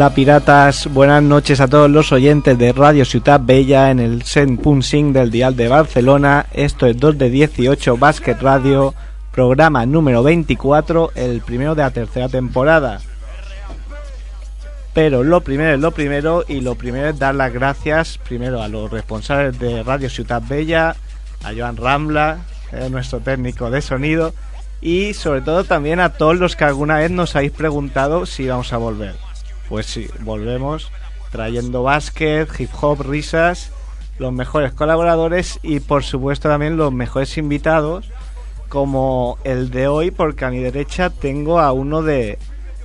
Hola piratas, buenas noches a todos los oyentes de Radio Ciudad Bella en el 100.5 del Dial de Barcelona. Esto es 2 de 18 Basket Radio, programa número 24, el primero de la tercera temporada. Pero lo primero es lo primero y lo primero es dar las gracias primero a los responsables de Radio Ciudad Bella, a Joan Rambla, nuestro técnico de sonido, y sobre todo también a todos los que alguna vez nos habéis preguntado si vamos a volver. Pues sí, volvemos trayendo básquet, hip hop, risas, los mejores colaboradores y por supuesto también los mejores invitados, como el de hoy, porque a mi derecha tengo a uno de,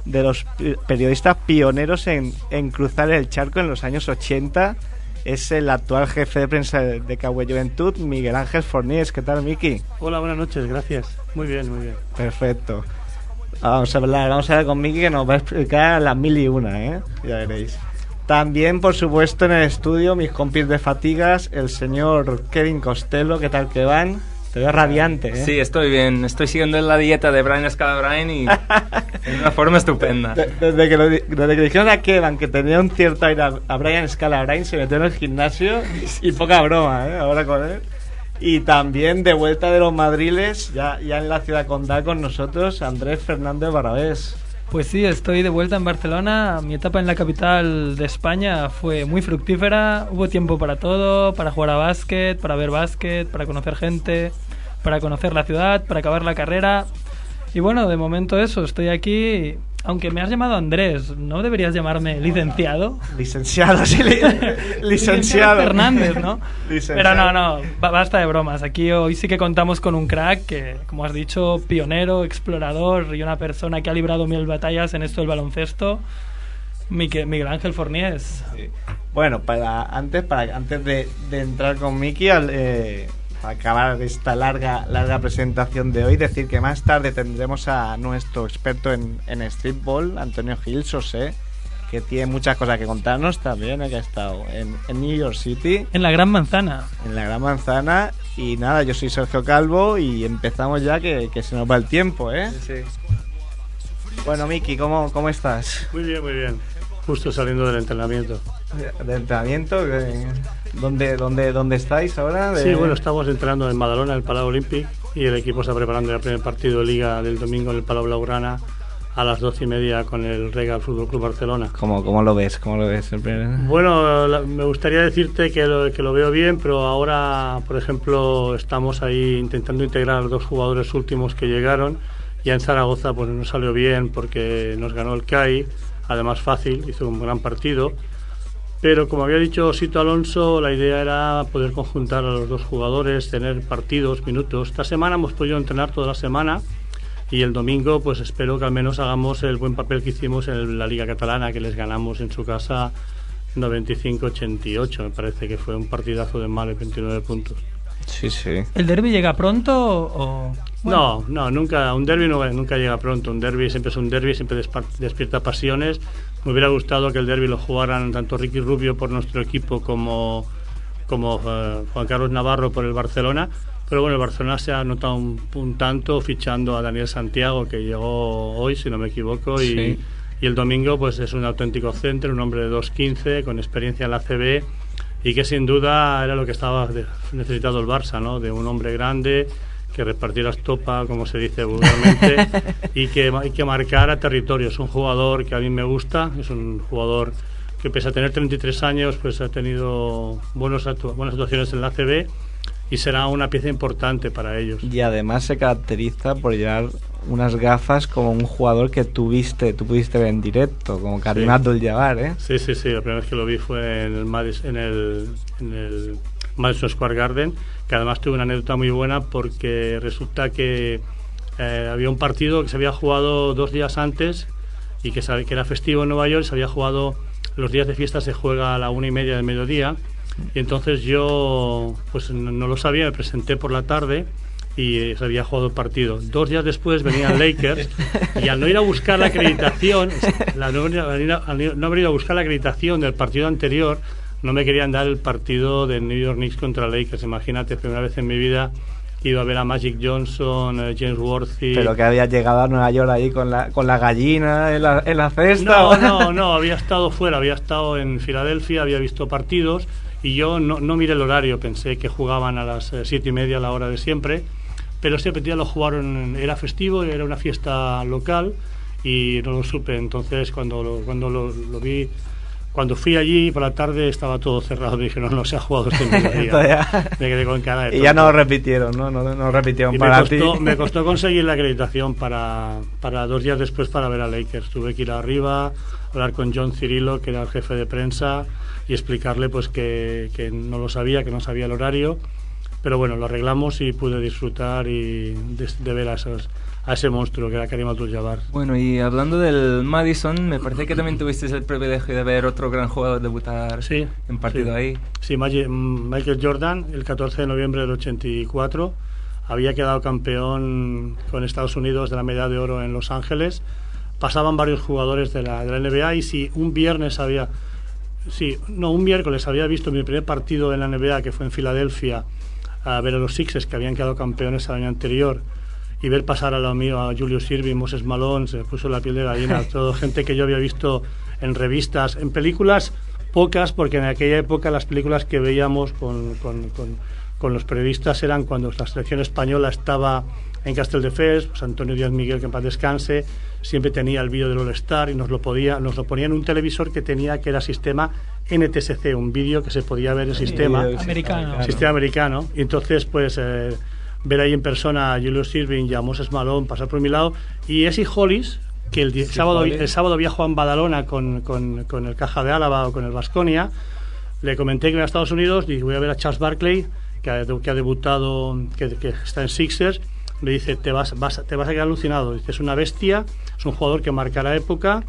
de los periodistas pioneros en, en, cruzar el charco en los años 80. Es el actual jefe de prensa de Cagüe Juventud, Miguel Ángel Fornés. ¿Qué tal, Miki? Hola, buenas noches, gracias. Muy bien, muy bien. Perfecto. Vamos a hablar, vamos a ver con Miki que nos va a explicar las mil y una, ¿eh? Ya veréis. También, por supuesto, en el estudio, mis compis de fatigas, el señor Kevin Costello, ¿qué tal que van? Te veo radiante, ¿eh? Sí, estoy bien. Estoy siguiendo la dieta de Brian Scalabrine y en una forma estupenda. Desde que, lo, desde que dijeron a Kevin que tenía un cierto aire a, a Brian Scalabrine, se metió en el gimnasio y poca broma, ¿eh? Ahora con él. Y también de vuelta de los madriles, ya, ya en la ciudad condal con nosotros, Andrés Fernández Barabés. Pues sí, estoy de vuelta en Barcelona. Mi etapa en la capital de España fue muy fructífera. Hubo tiempo para todo, para jugar a básquet, para ver básquet, para conocer gente, para conocer la ciudad, para acabar la carrera. Y bueno, de momento eso, estoy aquí aunque me has llamado Andrés, ¿no deberías llamarme licenciado? Licenciado, sí, li licenciado. Fernández, ¿no? Pero no, no, basta de bromas. Aquí hoy sí que contamos con un crack que, como has dicho, pionero, explorador y una persona que ha librado mil batallas en esto del baloncesto. Miguel, Miguel Ángel Forniés. Sí. Bueno, para antes, para antes de, de entrar con Miki, eh, acabar esta larga, larga presentación de hoy, decir que más tarde tendremos a nuestro experto en, en streetball, Antonio Gil Sosé, que tiene muchas cosas que contarnos también, que ha estado en, en, New York City. En la Gran Manzana. En la Gran Manzana. Y nada, yo soy Sergio Calvo y empezamos ya que, que se nos va el tiempo, ¿eh? Sí, sí. Bueno, Miki, ¿cómo, ¿cómo estás? Muy bien, muy bien. Justo saliendo del entrenamiento. ¿Del entrenamiento? ¿Dónde, dónde, ¿Dónde estáis ahora? De... Sí, bueno, estamos entrenando en Madalona, en el Palau Olímpic, y el equipo está preparando el primer partido de Liga del domingo en el Palau Blaugrana a las doce y media con el Regal Fútbol Club Barcelona. ¿Cómo, ¿Cómo, lo ves? ¿Cómo lo ves? Bueno, la, me gustaría decirte que lo, que lo veo bien, pero ahora, por ejemplo, estamos ahí intentando integrar dos jugadores últimos que llegaron. Ya en Zaragoza pues no salió bien porque nos ganó el CAI, además fácil, hizo un gran partido. Pero como había dicho Sito Alonso, la idea era poder conjuntar a los dos jugadores, tener partidos, minutos. Esta semana hemos podido entrenar toda la semana y el domingo pues espero que al menos hagamos el buen papel que hicimos en la Liga Catalana, que les ganamos en su casa 95-88. Me parece que fue un partidazo de de 29 puntos. Sí, sí. ¿El derby llega pronto o...? Bueno. No, no, nunca, un derby no, nunca llega pronto. Un derby siempre es un derby, siempre despierta pasiones. Me hubiera gustado que el derby lo jugaran tanto Ricky Rubio por nuestro equipo como, como uh, Juan Carlos Navarro por el Barcelona. Pero bueno, el Barcelona se ha notado un, un, tanto fichando a Daniel Santiago, que llegó hoy, si no me equivoco, y, sí. y el domingo pues es un auténtico centro, un hombre de 2'15, con experiencia en la CB, y que sin duda era lo que estaba necesitado el Barça, ¿no? De un hombre grande que repartiera estopa, como se dice vulgarmente, y que, y que marcara territorio. Es un jugador que a mí me gusta, es un jugador que pese a tener 33 años, pues ha tenido buenos actu- buenas actuaciones en la ACB y será una pieza importante para ellos. Y además se caracteriza por llevar unas gafas como un jugador que tuviste, tú pudiste ver en directo, como Karim Sí. Abdul-Jabbar, ¿eh? Sí, sí, sí. La primera vez que lo vi fue en el, Madis- en el, en el Madison Square Garden, que además tuve una anécdota muy buena porque resulta que eh, había un partido que se había jugado dos días antes y que, que era festivo en Nueva York, se había jugado, los días de fiesta se juega a la una y media del mediodía, y entonces yo pues no, no lo sabía, me presenté por la tarde y se había jugado el partido. Dos días después venían Lakers y al no ir a buscar la acreditación, la- no, al no haber ido a buscar la acreditación del partido anterior, no me querían dar el partido de New York Knicks contra Lakers. Imagínate, primera vez en mi vida que iba a ver a Magic Johnson, eh, James Worthy. Pero que había llegado a Nueva York ahí con la, con la gallina en la, en la cesta. No, no, no, había estado fuera, había estado en Filadelfia, había visto partidos y yo no, no miré el horario, pensé que jugaban a las eh, siete y media, a la hora de siempre, pero ese día lo jugaron, era festivo, era una fiesta local y no lo supe, entonces cuando lo, cuando lo, lo vi, cuando fui allí por la tarde estaba todo cerrado, me dijeron, no, se ha jugado este mediodía. Me quedé con cara de Y ya no lo repitieron, ¿no? No, no repitieron Y me para costó, ti. me costó conseguir la acreditación para, para dos días después para ver a Lakers. Tuve que ir arriba, hablar con John Cirilo, que era el jefe de prensa, y explicarle pues que, que no lo sabía, que no sabía el horario. Pero bueno, lo arreglamos y pude disfrutar y de, de ver a, esos, a ese monstruo que era Karim Abdul-Jabbar. Bueno, y hablando del Madison, me parece que también tuviste el privilegio de ver otro gran jugador debutar Sí, en partido sí. ahí. Sí, mm, Michael Jordan, el 14 de noviembre del 84, había quedado campeón con Estados Unidos de la medalla de oro en Los Ángeles. Pasaban varios jugadores de la, de la NBA y si un viernes había, sí, no, un miércoles había visto mi primer partido en la NBA, que fue en Filadelfia, a ver a los Sixers que habían quedado campeones el año anterior y ver pasar a lo mío a Julius Irving, Moses Malone, se me puso la piel de gallina, todo gente que yo había visto en revistas, en películas pocas, porque en aquella época las películas que veíamos con, con- con- con los periodistas eran cuando la selección española estaba en Casteldefels, pues Antonio Díaz Miguel, que en paz descanse, siempre tenía el vídeo del All-Star y nos lo, podía, nos lo ponía en un televisor que tenía, que era sistema NTSC, un vídeo que se podía ver el sistema Americano. sistema americano. Y entonces, pues, eh, ver ahí en persona a Julius Irving y a Moses Malone pasar por mi lado. Y Essie Hollis, que el, sábado, el sábado viajó en Badalona con, con, con el Caja de Álava o con el Vasconia. Le comenté que iba a Estados Unidos y voy a ver a Charles Barkley, que ha, que ha debutado, que, que está en Sixers. Me dice, te vas, vas, te vas a quedar alucinado. Dice, es una bestia, es un jugador que marcará época.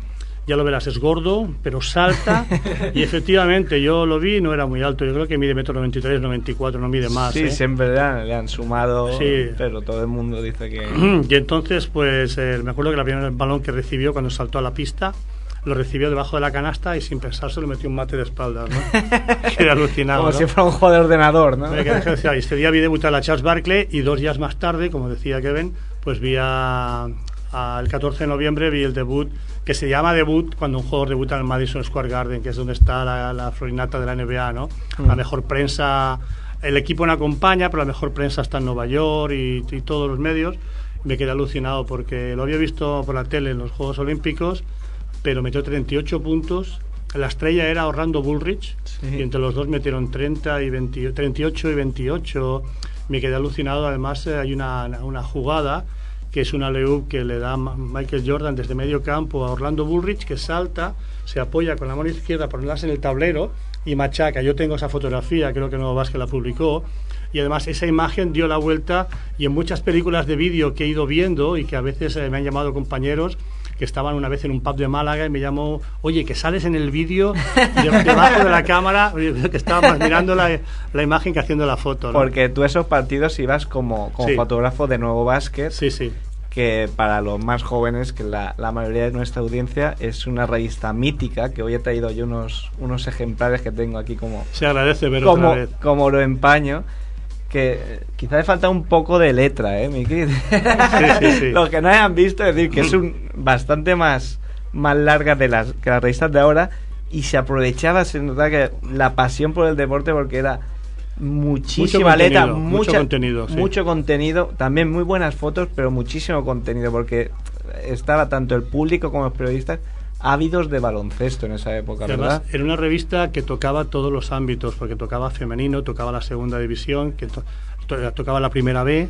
Ya lo verás, es gordo, pero salta. y efectivamente, yo lo vi, no era muy alto. Yo creo que mide metro 93, 94, no mide más. sí, ¿eh? siempre le han, le han sumado, Sí. pero todo el mundo dice que... Y entonces, pues eh, me acuerdo que la primera balón que recibió cuando saltó a la pista, lo recibió debajo de la canasta y sin pensarse le metió un mate de espaldas, ¿no? Quedé alucinado. Como ¿no? si fuera un juego de ordenador, ¿no? Este día vi debutar a Charles Barkley y dos días más tarde, como decía Kevin, pues vi a, a- el 14 de noviembre vi el debut, que se llama debut cuando un jugador debuta en el Madison Square Garden, que es donde está la, la florinata de la NBA, ¿no? La mejor prensa, el equipo no acompaña, pero la mejor prensa está en Nueva York y, y todos los medios. Me quedé alucinado porque lo había visto por la tele en los Juegos Olímpicos, pero metió 38 puntos. La estrella era Orlando Bullrich y entre los dos metieron 30 y 20 38 y 28. Me quedé alucinado. Además, eh, hay una, una jugada que es una leup que le da Michael Jordan desde medio campo a Orlando Bullrich, que salta, se apoya con la mano izquierda ponerlas en el tablero y machaca. Yo tengo esa fotografía, creo que Nuevo Vázquez la publicó. Y además esa imagen dio la vuelta y en muchas películas de vídeo que he ido viendo y que a veces eh, me han llamado compañeros que estaban una vez en un pub de Málaga y me llamó, oye, que sales en el vídeo de- debajo de la cámara, que estábamos mirando la, la imagen que haciendo la foto. ¿no? Porque tú esos partidos ibas como, como Sí. fotógrafo de Nuevo Básquet, Sí, sí. Que para los más jóvenes, que la, la mayoría de nuestra audiencia, es una revista mítica, que hoy he traído yo unos, unos ejemplares que tengo aquí como, Se agradece ver como, otra vez. como lo empaño. Que eh, quizá le falta un poco de letra, ¿eh, Miki? sí, sí. Los que no hayan visto, es decir, que es un bastante más, más larga de las, que las revistas de ahora y se aprovechaba, se notaba que la pasión por el deporte porque era muchísima Mucho letra, contenido, mucho contenido, sí. mucho contenido, también muy buenas fotos, pero muchísimo contenido, porque estaba tanto el público como los periodistas ávidos de baloncesto en esa época, además, ¿verdad? era una revista que tocaba todos los ámbitos, porque tocaba femenino, tocaba la segunda división, que to- to- tocaba la primera B,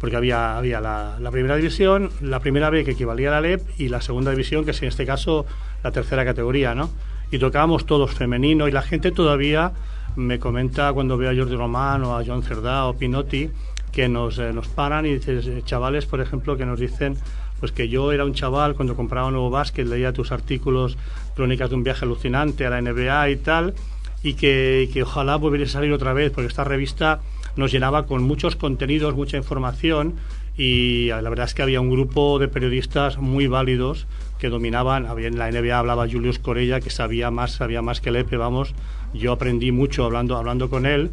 porque había, había la, la primera división, la primera B que equivalía a la LEP y la segunda división, que es en este caso la tercera categoría, ¿no? Y tocábamos todos femenino y la gente todavía me comenta cuando veo a Jordi Román o a Joan Cerdá o Pinotti que nos, eh, nos paran y dices, eh, chavales, por ejemplo, que nos dicen pues que yo era un chaval cuando compraba un nuevo básquet, leía tus artículos, crónicas de un viaje alucinante a la NBA y tal, y que, que ojalá volviera a salir otra vez, porque esta revista nos llenaba con muchos contenidos, mucha información, y la verdad es que había un grupo de periodistas muy válidos que dominaban, en la NBA hablaba Julius Corella, que sabía más, sabía más que Lepe, vamos, yo aprendí mucho hablando, hablando con él,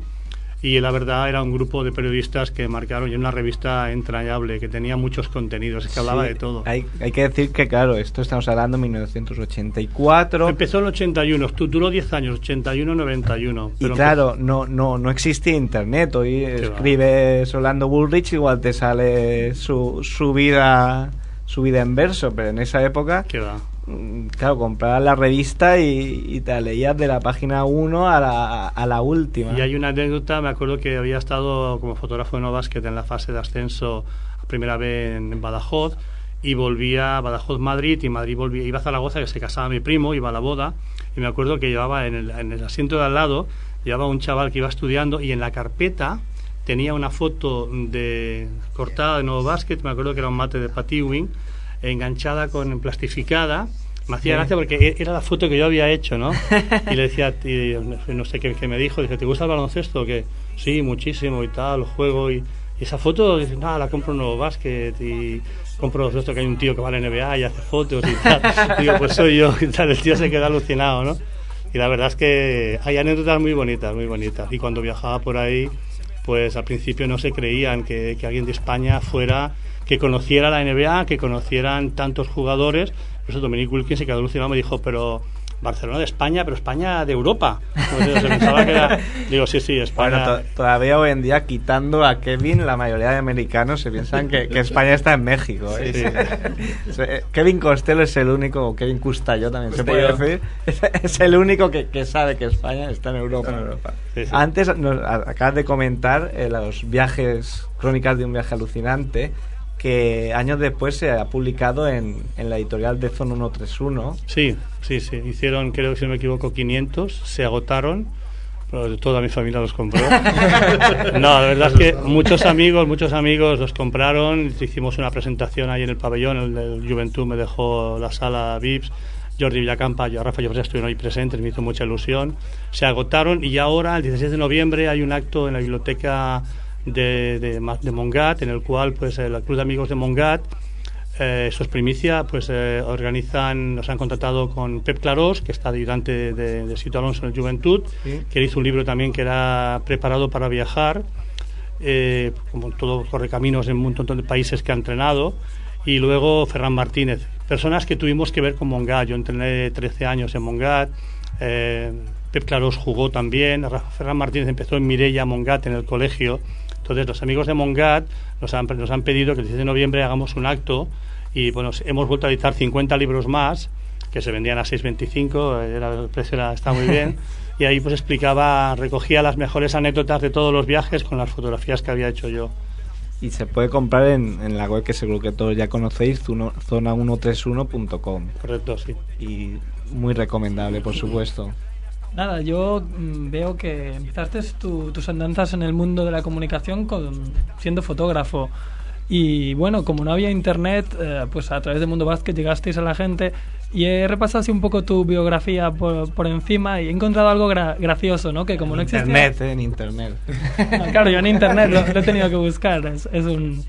y la verdad era un grupo de periodistas que marcaron y una revista entrañable que tenía muchos contenidos, que hablaba Sí, de todo. Hay, hay que decir que, claro, esto estamos hablando de 1984. Empezó en el 81, tu- duró 10 años, 81-91. Y claro, no, no, no existía internet. Hoy va. escribes Orlando Bullrich, igual te sale su, su vida su vida en verso, pero en esa época, Que va. Mm, claro, comprabas la revista y, y te leías de la página 1 a la, a la última. Y hay una anécdota, me acuerdo que había estado como fotógrafo de no básquet en la fase de ascenso primera vez en, en Badajoz y volvía a Badajoz Madrid y Madrid volvía, iba a Zaragoza que se casaba mi primo, iba a la boda y me acuerdo que llevaba en el, en el asiento de al lado, llevaba un chaval que iba estudiando y en la carpeta tenía una foto de cortada de nuevo básquet, me acuerdo que era un mate de Patty Wing, enganchada con plastificada. Me hacía gracia porque e- era la foto que yo había hecho, ¿no? Y le decía, y no sé qué, qué me dijo, dice, ¿te gusta el baloncesto? Que sí, muchísimo y tal, lo juego y, y esa foto, dice, nada, la compro en nuevo básquet y compro esto que hay un tío que va a la NBA y hace fotos y tal. Digo, pues soy yo y tal, el tío se queda alucinado, ¿no? Y la verdad es que hay anécdotas muy bonitas, muy bonitas. Y cuando viajaba por ahí, pues al principio no se creían que, que alguien de España fuera, que conociera la NBA, que conocieran tantos jugadores. Por eso Dominic Wilkins se quedó alucinado, me dijo, pero Barcelona de España, pero España de Europa. Se pensaba que era- Digo, sí, sí, Bueno, España. to- todavía hoy en día, quitando a Kevin, la mayoría de americanos se piensan que, que España está en México. ¿eh? Sí. Kevin Costello es el único, o Kevin Custello también se puede Costello. decir, es, es el único que, que sabe que España está en Europa. Está en Europa. Sí, sí. Antes nos acabas de comentar eh, los viajes, crónicas de un viaje alucinante, que años después se ha publicado en, en la editorial de Zona 131. Sí, sí, sí. Hicieron, creo que si no me equivoco, 500, se agotaron. pero toda mi familia los compró. no, la verdad es que muchos amigos, muchos amigos los compraron. Hicimos una presentación ahí en el pabellón. El, del Juventud me dejó la sala VIPs. Jordi Villacampa y Rafa Llobregat estuvieron ahí presentes, me hizo mucha ilusión. Se agotaron y ahora, el 16 de noviembre, hay un acto en la biblioteca de, de, de Mongat, en el cual pues el Club de Amigos de Mongat eh, es primicia, pues eh, organizan, nos han contactado con Pep Clarós, que está ayudante de, de Sito Alonso en el Juventud, Sí. que hizo un libro también que era preparado para viajar, eh, como todo correcaminos en un montón de países que ha entrenado, y luego Ferran Martínez, personas que tuvimos que ver con Mongat. Yo entrené 13 años en Mongat, eh, Pep Clarós jugó también, Ra- Ferran Martínez empezó en Mirella Mongat en el colegio. Entonces los amigos de Mongat nos han, nos han pedido que el 16 de noviembre hagamos un acto y bueno, hemos vuelto a editar 50 libros más que se vendían a 6.25, era, el precio era, está muy bien. Y ahí pues explicaba, recogía las mejores anécdotas de todos los viajes con las fotografías que había hecho yo. Y se puede comprar en, en la web que seguro que todos ya conocéis, zuno- zona131.com. Correcto, sí. Y muy recomendable, por supuesto. Nada, yo mm, veo que empezaste tu- tus andanzas en el mundo de la comunicación con, siendo fotógrafo. Y bueno, como no había internet, eh, pues a través de Mundo Basket llegasteis a la gente y he repasado así un poco tu biografía por, por encima y he encontrado algo gra- gracioso, ¿no? Que como no existía... Internet, eh, en internet. Claro, yo en internet lo, lo he tenido que buscar, es, es un-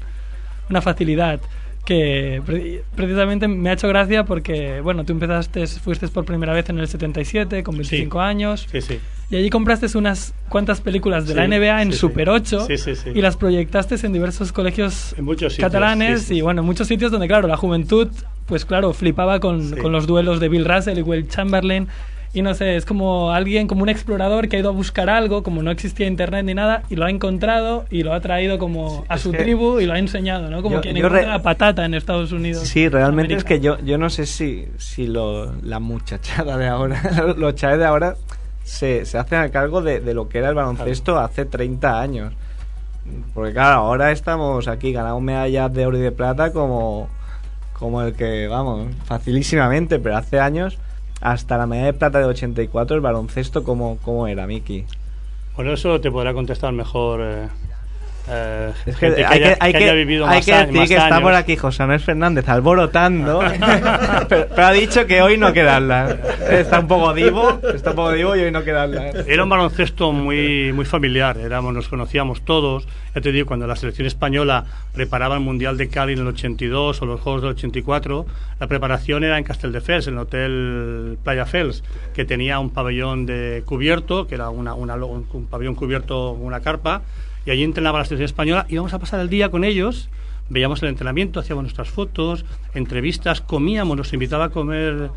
una facilidad que pre- precisamente me ha hecho gracia porque, bueno, tú empezaste, fuiste por primera vez en el 77 con 25 años Sí, sí. y allí compraste unas cuantas películas de la NBA en. Super 8 Sí, sí, sí. y las proyectaste en diversos colegios En muchos sitios, catalanes y, bueno, en muchos sitios donde, claro, la juventud, pues claro, flipaba con, con los duelos de Bill Russell y Will Chamberlain y no sé, es como alguien, como un explorador que ha ido a buscar algo, como no existía internet ni nada, y lo ha encontrado y lo ha traído como a es su que- tribu y lo ha enseñado, ¿no? Como Yo- quien yo encuentra la patata en Estados Unidos. Sí, realmente es que yo, yo no sé si, si lo, la muchachada de ahora, los chavales de ahora, se, se hacen a cargo de, de lo que era el baloncesto hace 30 años. Porque claro, ahora estamos aquí, ganamos medallas de oro y de plata como, como el que, vamos, facilísimamente, pero hace años, hasta la medalla de plata de 84, el baloncesto, como cómo era, Miki? Bueno, eso te podrá contestar mejor. eh, eh, Es que hay que, haya- hay que que- haya vivido hay más, que a- decir más que está años. por aquí José Manuel Fernández alborotando, pero, pero ha dicho que hoy no quedarla. Está un poco divo, está un poco divo y hoy no quedarla. Era un baloncesto muy, muy familiar, éramos, nos conocíamos todos. Ya te digo, cuando la selección española preparaba el Mundial de Cali en el 82 o los Juegos del 84, la preparación era en Castelldefels, en el Hotel Playa Fels, que tenía un pabellón de cubierto, que era una, una- un, un pabellón cubierto, una carpa, y allí entrenaba la selección española. Íbamos a pasar el día con ellos, veíamos el entrenamiento, hacíamos nuestras fotos, entrevistas, comíamos, nos invitaba a comer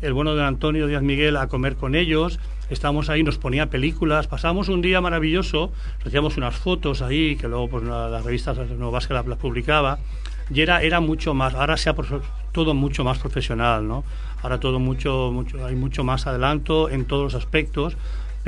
el bueno de Antonio Díaz Miguel a comer con ellos. Estábamos ahí, nos ponía películas, pasábamos un día maravilloso, hacíamos unas fotos ahí, que luego pues la- las revistas nuevas que las, publicaba, y era, era mucho más, ahora se ha todo mucho más profesional, ¿no? Ahora todo mucho, mucho, hay mucho más adelanto en todos los aspectos,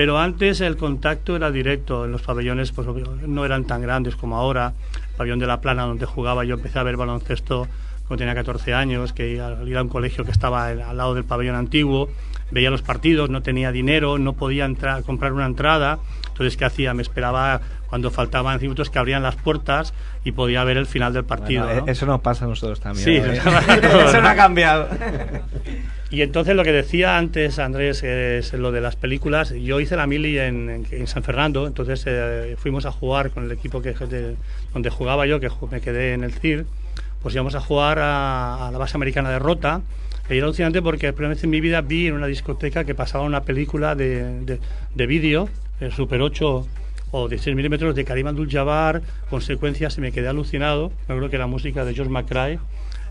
pero antes el contacto era directo, en los pabellones pues no eran tan grandes como ahora, el pabellón de la Plana donde jugaba yo empecé a ver baloncesto cuando tenía 14 años, que al ir a un colegio que estaba al lado del pabellón antiguo, veía los partidos, no tenía dinero, no podía entrar, comprar una entrada, entonces ¿qué hacía? Me esperaba cuando faltaban cinco minutos que abrían las puertas y podía ver el final del partido. Bueno, ¿no? Eso nos pasa a nosotros también. Sí, ¿eh? nos pasa a todos. eso no ha cambiado. Y entonces lo que decía antes Andrés es lo de las películas. Yo hice la mili en, en- en San Fernando, entonces eh, fuimos a jugar con el equipo que de- donde jugaba yo, que me quedé en el CIR, pues íbamos a jugar a, a la base americana de Rota. Y era alucinante porque la primera vez en mi vida vi en una discoteca que pasaba una película de, de, de vídeo, el Super 8 o 16 milímetros de Karim Abdul-Jabbar, con secuencias y me quedé alucinado. Me acuerdo que era música de George McRae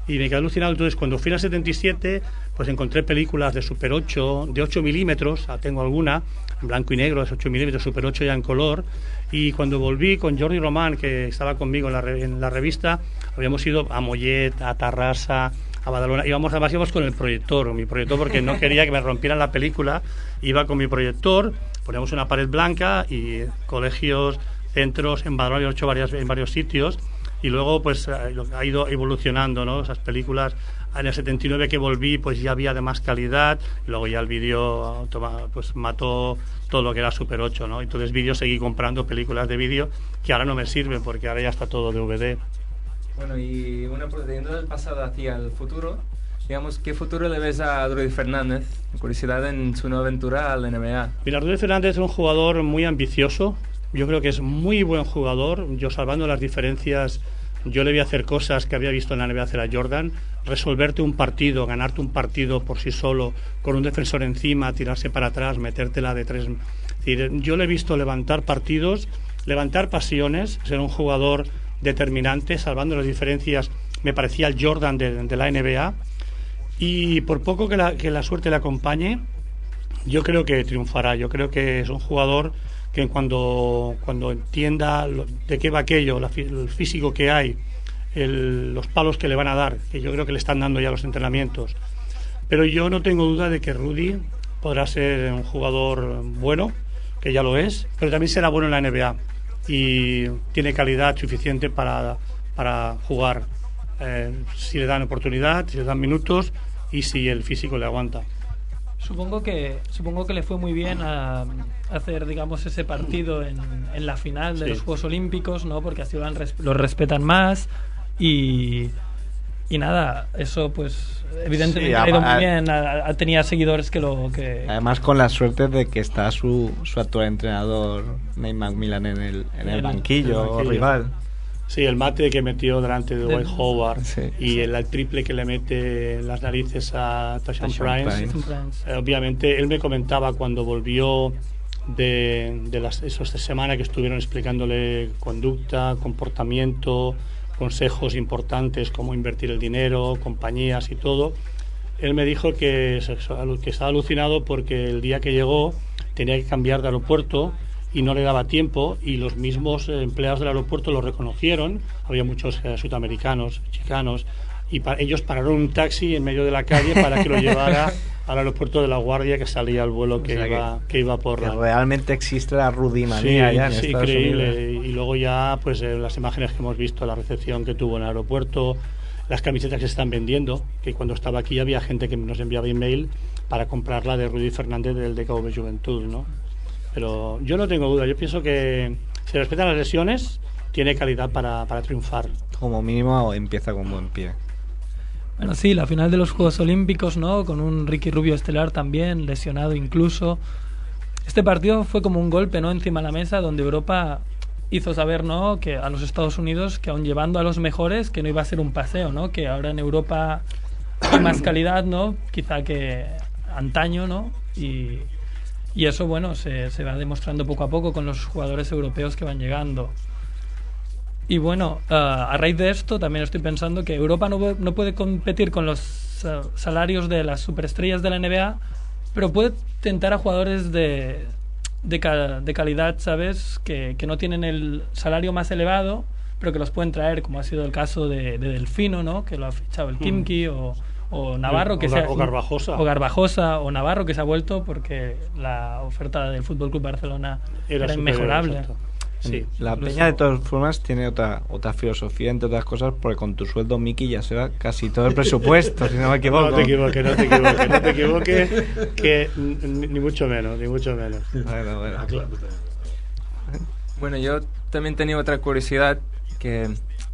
y me quedé alucinado. Entonces, cuando fui al 77, pues encontré películas de Super 8, de 8 milímetros, tengo alguna, en blanco y negro, es 8 milímetros, Super 8 ya en color. Y cuando volví con Jordi Román, que estaba conmigo en la, en la revista, habíamos ido a Mollet, a Tarrasa, a Badalona. Íbamos, además íbamos con el proyector, mi proyector, porque no quería que me rompieran la película. Iba con mi proyector, poníamos una pared blanca y colegios, centros, en Badalona he hecho varias, en varios sitios y luego pues eh, ha ido evolucionando ¿no? esas películas en el 79 que volví pues ya había de más calidad y luego ya el vídeo pues mató todo lo que era Super 8 ¿no? entonces vídeo seguí comprando películas de vídeo que ahora no me sirven porque ahora ya está todo DVD Bueno, y una procediendo del pasado hacia el futuro, digamos, ¿qué futuro le ves a Rudy Fernández? Curiosidad en su nueva aventura al NBA. Mira, Rodríguez Fernández es un jugador muy ambicioso. Yo creo que es muy buen jugador. Yo, salvando las diferencias, yo le voy a hacer cosas que había visto en la NBA hacer a Jordan. Resolverte un partido, ganarte un partido por sí solo, con un defensor encima, tirarse para atrás, metértela de tres. Yo le he visto levantar partidos, levantar pasiones, ser un jugador determinante, salvando las diferencias. Me parecía el Jordan de, de la NBA. Y por poco que la, que la suerte le acompañe, yo creo que triunfará. Yo creo que es un jugador que cuando, cuando entienda de qué va aquello, la el físico que hay, el- los palos que le van a dar, que yo creo que le están dando ya los entrenamientos. Pero yo no tengo duda de que Rudy podrá ser un jugador bueno, que ya lo es, pero también será bueno en la NBA y tiene calidad suficiente para, para jugar eh, si le dan oportunidad, si le dan minutos y si el físico le aguanta. Supongo que, supongo que le fue muy bien a, hacer, digamos, ese partido en, en la final de Sí. los Juegos Olímpicos, ¿no? Porque así lo, res- lo respetan más y, y nada, eso pues evidentemente Sí, ha ido muy bien, ha, ha tenido seguidores que lo que... Además, con la suerte de que está su, su actual entrenador, Nate McMillan, en el, en el El- banquillo, el banquillo. rival. Sí, el mate que metió delante de Dwight Howard Sí. y el, el triple que le mete las narices a Tashan Tashawn Prince. Prince. Eh, obviamente, él me comentaba cuando volvió de, de las, esas semanas que estuvieron explicándole conducta, comportamiento, consejos importantes como invertir el dinero, compañías y todo. él me dijo que, que estaba alucinado porque el día que llegó tenía que cambiar de aeropuerto y no le daba tiempo y los mismos empleados del aeropuerto lo reconocieron, había muchos eh, sudamericanos, chicanos, y ellos pararon un taxi en medio de la calle para que lo llevara al aeropuerto de La Guardia que salía el vuelo que, iba, que, iba por la... Realmente existe la rudimanía ya en sí, increíble. Y luego ya, pues eh, las imágenes que hemos visto, la recepción que tuvo en el aeropuerto, las camisetas que se están vendiendo, que cuando estaba aquí había gente que nos enviaba email para comprarla de Rudy Fernández del DKV Juventud, ¿no? Pero yo no tengo duda, yo pienso que si respetan las lesiones, tiene calidad para, para triunfar. Como mínimo empieza con buen pie. Bueno, sí, la final de los Juegos Olímpicos, ¿no? Con un Ricky Rubio estelar también, lesionado incluso. Este partido fue como un golpe, ¿no? Encima de la mesa, donde Europa hizo saber, ¿no? Que a los Estados Unidos, que aún llevando a los mejores, que no iba a ser un paseo, ¿no? Que ahora en Europa hay más calidad, ¿no? Quizá que antaño, ¿no? Y, y eso, bueno, se, se va demostrando poco a poco con los jugadores europeos que van llegando. Y bueno, uh, a raíz de esto también estoy pensando que Europa no, no puede competir con los uh, salarios de las superestrellas de la NBA, pero puede tentar a jugadores de, de, de calidad, ¿sabes? Que, que, no tienen el salario más elevado, pero que los pueden traer, como ha sido el caso de, de Delfino, ¿no? Que lo ha fichado el mm. Kimki o, o Navarro que o, se o Garbajosa. o Garbajosa o Navarro que se ha vuelto porque la oferta del Fútbol Club Barcelona era, era inmejorable. Sí, la peña de todas formas tiene otra otra filosofía entre otras cosas porque con tu sueldo Miki ya se va casi todo el presupuesto si no me equivoco no te equivoques no te equivoques no te equivoques que ni mucho menos ni mucho menos. Bueno, bueno. bueno yo también tenía otra curiosidad que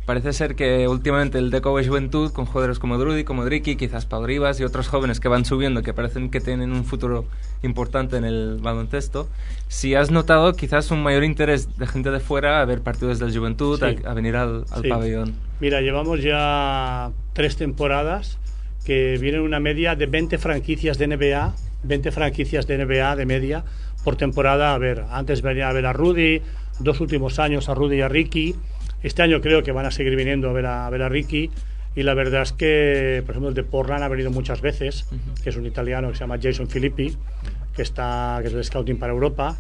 Parece ser que últimamente el Deco Juventud, con jugadores como Drudy, como Dricky, quizás Pau Rivas y otros jóvenes que van subiendo, que parecen que tienen un futuro importante en el baloncesto, si has notado quizás un mayor interés de gente de fuera a ver partidos del Juventud, sí. a, a, venir al, al sí. pabellón. Mira, llevamos ya tres temporadas que vienen una media de 20 franquicias de NBA, 20 franquicias de NBA de media por temporada. A ver, antes venía a ver a Rudy, dos últimos años a Rudy y a Ricky este año creo que van a seguir viniendo a ver a, a ver a Ricky. Y la verdad es que, por ejemplo, el de Portland ha venido muchas veces, uh -huh. que es un italiano que se llama Jason Filippi, que está que es el scouting para Europa.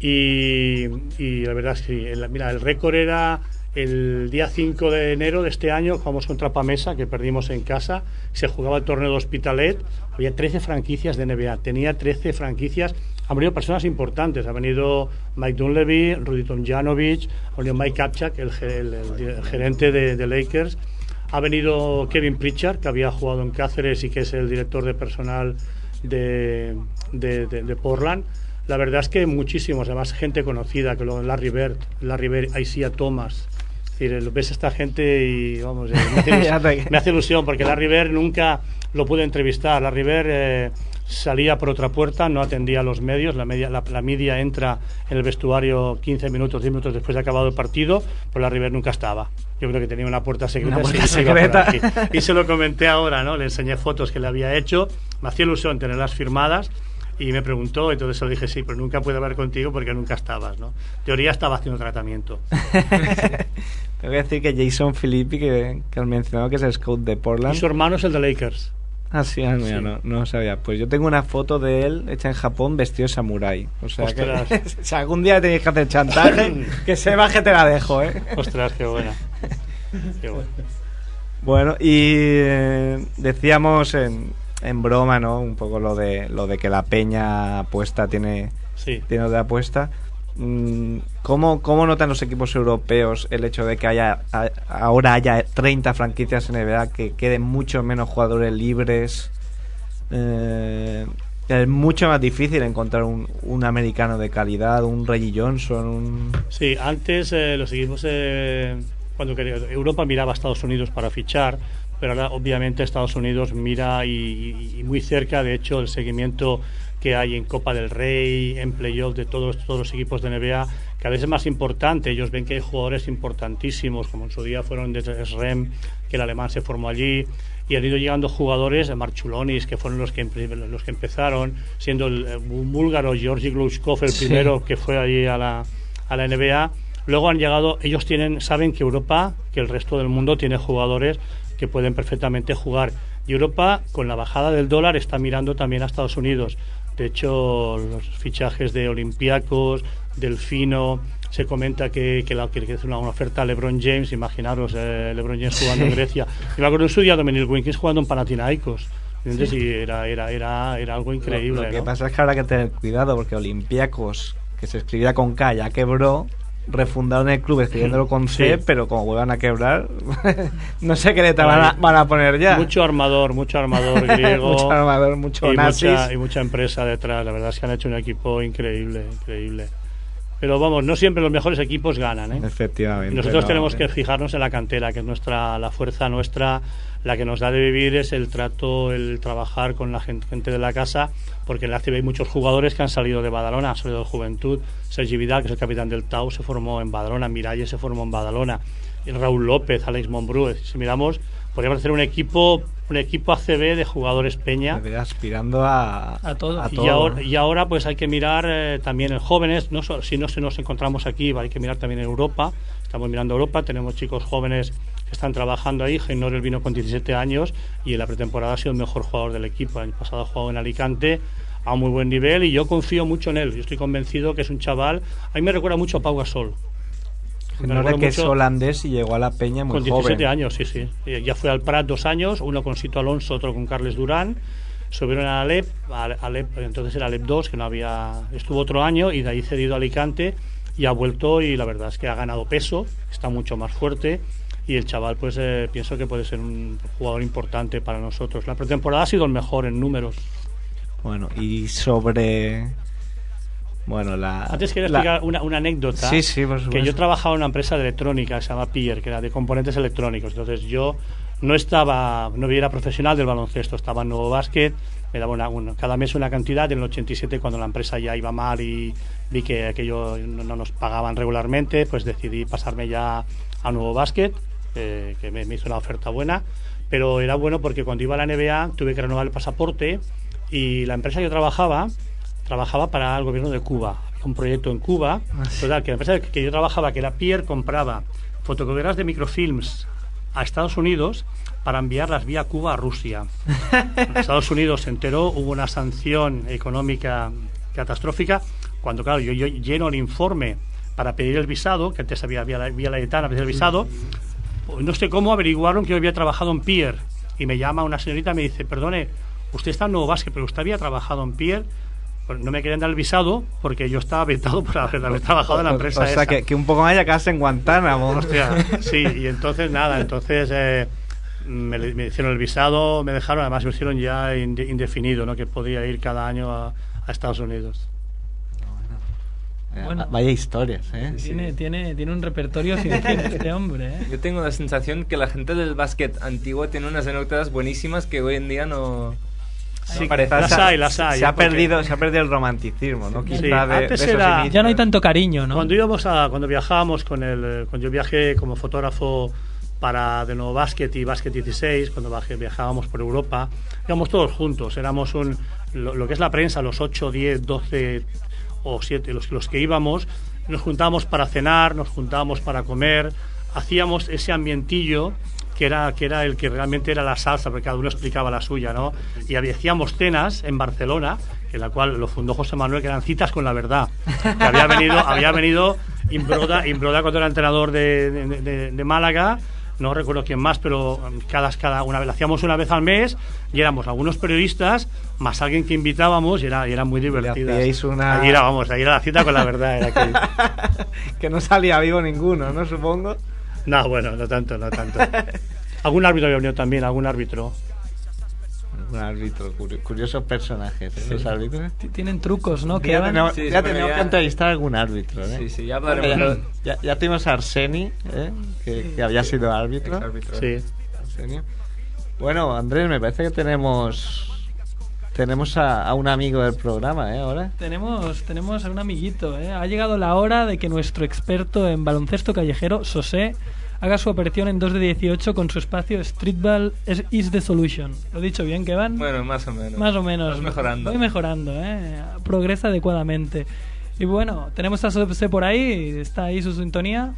Y, y la verdad es que el, mira, el récord era el día 5 de enero de este año jugamos contra Pamesa, que perdimos en casa, se jugaba el torneo de Hospitalet, había 13 franquicias de NBA, tenía 13 franquicias, han venido personas importantes, ha venido Mike Dunleavy, Rudy Tomjanovic, ha venido Mike Kapchak, el, el, el, el gerente de, de, Lakers, ha venido Kevin Pritchard, que había jugado en Cáceres y que es el director de personal de, de, de Portland, la verdad es que muchísimos, además gente conocida, que lo, Larry Bird, Larry Bird, Isaiah Thomas, es decir, ves a esta gente y vamos, eh, me, hace ilusión, me, hace ilusión, porque Larry Bird nunca lo pude entrevistar. Larry Bird eh, salía por otra puerta, no atendía a los medios, la media, la, la, media entra en el vestuario 15 minutos, 10 minutos después de acabado el partido, pero Larry Bird nunca estaba. Yo creo que tenía una puerta secreta, una puerta secreta. y se lo comenté ahora, ¿no? Le enseñé fotos que le había hecho, me hacía ilusión tenerlas firmadas y me preguntó, entonces le dije, sí, pero nunca puedo hablar contigo porque nunca estabas, ¿no? Teoría estaba haciendo tratamiento. Tengo que decir que Jason Filippi, que, que has mencionado que es el scout de Portland. Y su hermano es el de Lakers. Ah, sí, ah, mira, sí. No, no sabía. Pues yo tengo una foto de él hecha en Japón vestido de samurái. O sea Ostras. que si algún día tenéis que hacer chantaje, que se baje te la dejo, ¿eh? Ostras, qué buena. Qué buena. Bueno, y eh, decíamos en, en broma, ¿no? Un poco lo de lo de que la peña apuesta tiene sí. tiene de apuesta. Mm, ¿Cómo, ¿Cómo notan los equipos europeos el hecho de que haya ahora haya 30 franquicias en NBA, que queden mucho menos jugadores libres? Eh, es mucho más difícil encontrar un, un, americano de calidad, un Reggie Johnson. Un... Sí, antes eh, los equipos, eh, cuando Europa miraba a Estados Unidos para fichar, pero ahora obviamente Estados Unidos mira y, y, y, muy cerca, de hecho, el seguimiento que hay en Copa del Rey, en playoff de todos, todos los equipos de NBA, cada vez es más importante. Ellos ven que hay jugadores importantísimos, como en su día fueron de SREM, que el alemán se formó allí, y han ido llegando jugadores, Marchulonis, que fueron los que, los que empezaron, siendo el, búlgaro, Georgi Glushkov, el sí. primero que fue allí a la, a la NBA. Luego han llegado, ellos tienen, saben que Europa, que el resto del mundo tiene jugadores que pueden perfectamente jugar Y Europa, con la bajada del dólar, está mirando también a Estados Unidos. De hecho, los fichajes de Olympiacos, Delfino, se comenta que, que, la, que hace una, una, oferta a LeBron James, imaginaros, eh, LeBron James jugando en Grecia. Y me acuerdo en su día Dominic Wilkins jugando en Panathinaikos. Entonces, sí. era, era, era, era algo increíble. Lo, lo que ¿no? pasa es que habrá que tener cuidado porque Olympiacos, que se escribía con K, ya quebró. Refundaron el club escribiéndolo con C, sí. pero como vuelvan a quebrar, no sé qué letra van a, van a, poner ya. Mucho armador, mucho armador griego. mucho armador, mucho y nazis. Mucha, y mucha empresa detrás. La verdad es que han hecho un equipo increíble, increíble. Pero vamos, no siempre los mejores equipos ganan. ¿eh? Efectivamente. Nosotros no, tenemos que fijarnos en la cantera, que es nuestra la fuerza nuestra, la que nos da de vivir es el trato, el trabajar con la gente, gente de la casa, porque en la ACB hay muchos jugadores que han salido de Badalona, han salido de Juventud. Sergi Vidal, que es el capitán del Tau, se formó en Badalona, Miralles se formó en Badalona, y Raúl López, Alex Monbrú. Si miramos, podríamos hacer un equipo un equipo ACB de jugadores Peña. Aspirando a, a todo. A y, todo ahora, ¿no? y, ahora, pues hay que mirar eh, también en jóvenes, no si no se nos encontramos aquí, hay que mirar también en Europa. Estamos mirando Europa, tenemos chicos jóvenes están trabajando ahí. Geinor vino con 17 años y en la pretemporada ha sido el mejor jugador del equipo. El año pasado ha jugado en Alicante a un muy buen nivel y yo confío mucho en él. Yo estoy convencido que es un chaval. A mí me recuerda mucho a Pau Gasol. No era que es holandés y llegó a la Peña muy con 17 joven. años, sí, sí. Ya fue al Prat dos años, uno con Sito Alonso, otro con Carles Durán. Subieron a Alep, a Alep, entonces era Alep 2, que no había. Estuvo otro año y de ahí cedido a Alicante y ha vuelto y la verdad es que ha ganado peso, está mucho más fuerte y el chaval pues eh, pienso que puede ser un jugador importante para nosotros. La pretemporada ha sido el mejor en números. Bueno, y sobre bueno, la. Antes quería la... explicar una, una, anécdota. Sí, sí, por Que yo trabajaba en una empresa de electrónica que se llama Pier, que era de componentes electrónicos. Entonces yo no estaba, no era profesional del baloncesto, estaba en Nuevo Básquet, me daba una, una, cada mes una cantidad. En el 87, cuando la empresa ya iba mal y vi que aquello no, no nos pagaban regularmente, pues decidí pasarme ya a Nuevo Básquet, eh, que me, me hizo una oferta buena. Pero era bueno porque cuando iba a la NBA tuve que renovar el pasaporte y la empresa que yo trabajaba trabajaba para el gobierno de Cuba. Un proyecto en Cuba. Total, que la empresa que yo trabajaba, que era Pierre, compraba fotocopiadoras de microfilms a Estados Unidos para enviarlas vía Cuba a Rusia. Estados Unidos se enteró, hubo una sanción económica catastrófica. Cuando, claro, yo, yo lleno el informe para pedir el visado, que antes había vía la, vía la etana pedir el visado, no sé cómo averiguaron que yo había trabajado en Pierre. Y me llama una señorita y me dice, perdone, usted está en Nuevo Básquet, pero usted había trabajado en Pierre pues no me querían dar el visado porque yo estaba vetado por haber, haber trabajado en la empresa. O sea, esa. que, que, un poco más ya casi en Guantánamo. Hostia, sí, y entonces nada, entonces eh, me, me, hicieron el visado, me dejaron, además me hicieron ya indefinido, ¿no? que podía ir cada año a, a Estados Unidos. Bueno, Vaya historias, ¿eh? Tiene, sí. tiene, tiene un repertorio sin fin este hombre, ¿eh? Yo tengo la sensación que la gente del básquet antiguo tiene unas anécdotas buenísimas que hoy en día no, Sí, las hay, las hay. Se ha, perdido, se ha perdido el romanticismo, ¿no? Sí, de, antes de era, ya no hay tanto cariño, ¿no? Cuando íbamos a, cuando viajábamos con el, cuando yo viajé como fotógrafo para de nuevo Basket y Basket 16, cuando viajábamos por Europa, íbamos todos juntos, éramos un, lo, lo, que es la prensa, los 8, 10, 12 o 7, los, los que íbamos, nos juntábamos para cenar, nos juntábamos para comer, hacíamos ese ambientillo que era, que era el que realmente era la salsa, porque cada uno explicaba la suya, ¿no? Y hacíamos cenas en Barcelona, en la cual lo fundó José Manuel, que eran citas con la verdad. Que había venido, había venido Imbroda, Imbroda cuando era entrenador de, de, Málaga, no recuerdo quién más, pero cada, cada una vez, hacíamos una vez al mes y éramos algunos periodistas más alguien que invitábamos y era, y era muy divertida. Una... Ahí era, vamos, ahí era la cita con la verdad. Era que... que no salía vivo ninguno, ¿no? Supongo. No, bueno, no tanto, no tanto. algún árbitro había venido también, algún árbitro. Un árbitro, curiosos personajes, ¿eh? sí. los árbitros. Tienen trucos, ¿no? Ya tenemos, sí, ya tenemos ya... que entrevistar a algún árbitro, ¿eh? Sí, sí, ya hablaremos. Ya, ya, tuvimos a Arseni, ¿eh? que, que, había sido árbitro. árbitro. Sí. Arsenio. Bueno, Andrés, me parece que tenemos tenemos a, a, un amigo del programa, ¿eh? Ahora. Tenemos, tenemos a un amiguito, ¿eh? Ha llegado la hora de que nuestro experto en baloncesto callejero, Sosé, haga su aparición en 2 de 18 con su espacio Streetball is the Solution. ¿Lo he dicho bien, Kevin? Bueno, más o menos. Más o menos. Vas mejorando. Voy mejorando, ¿eh? Progresa adecuadamente. Y bueno, tenemos a Sosé por ahí, está ahí su sintonía.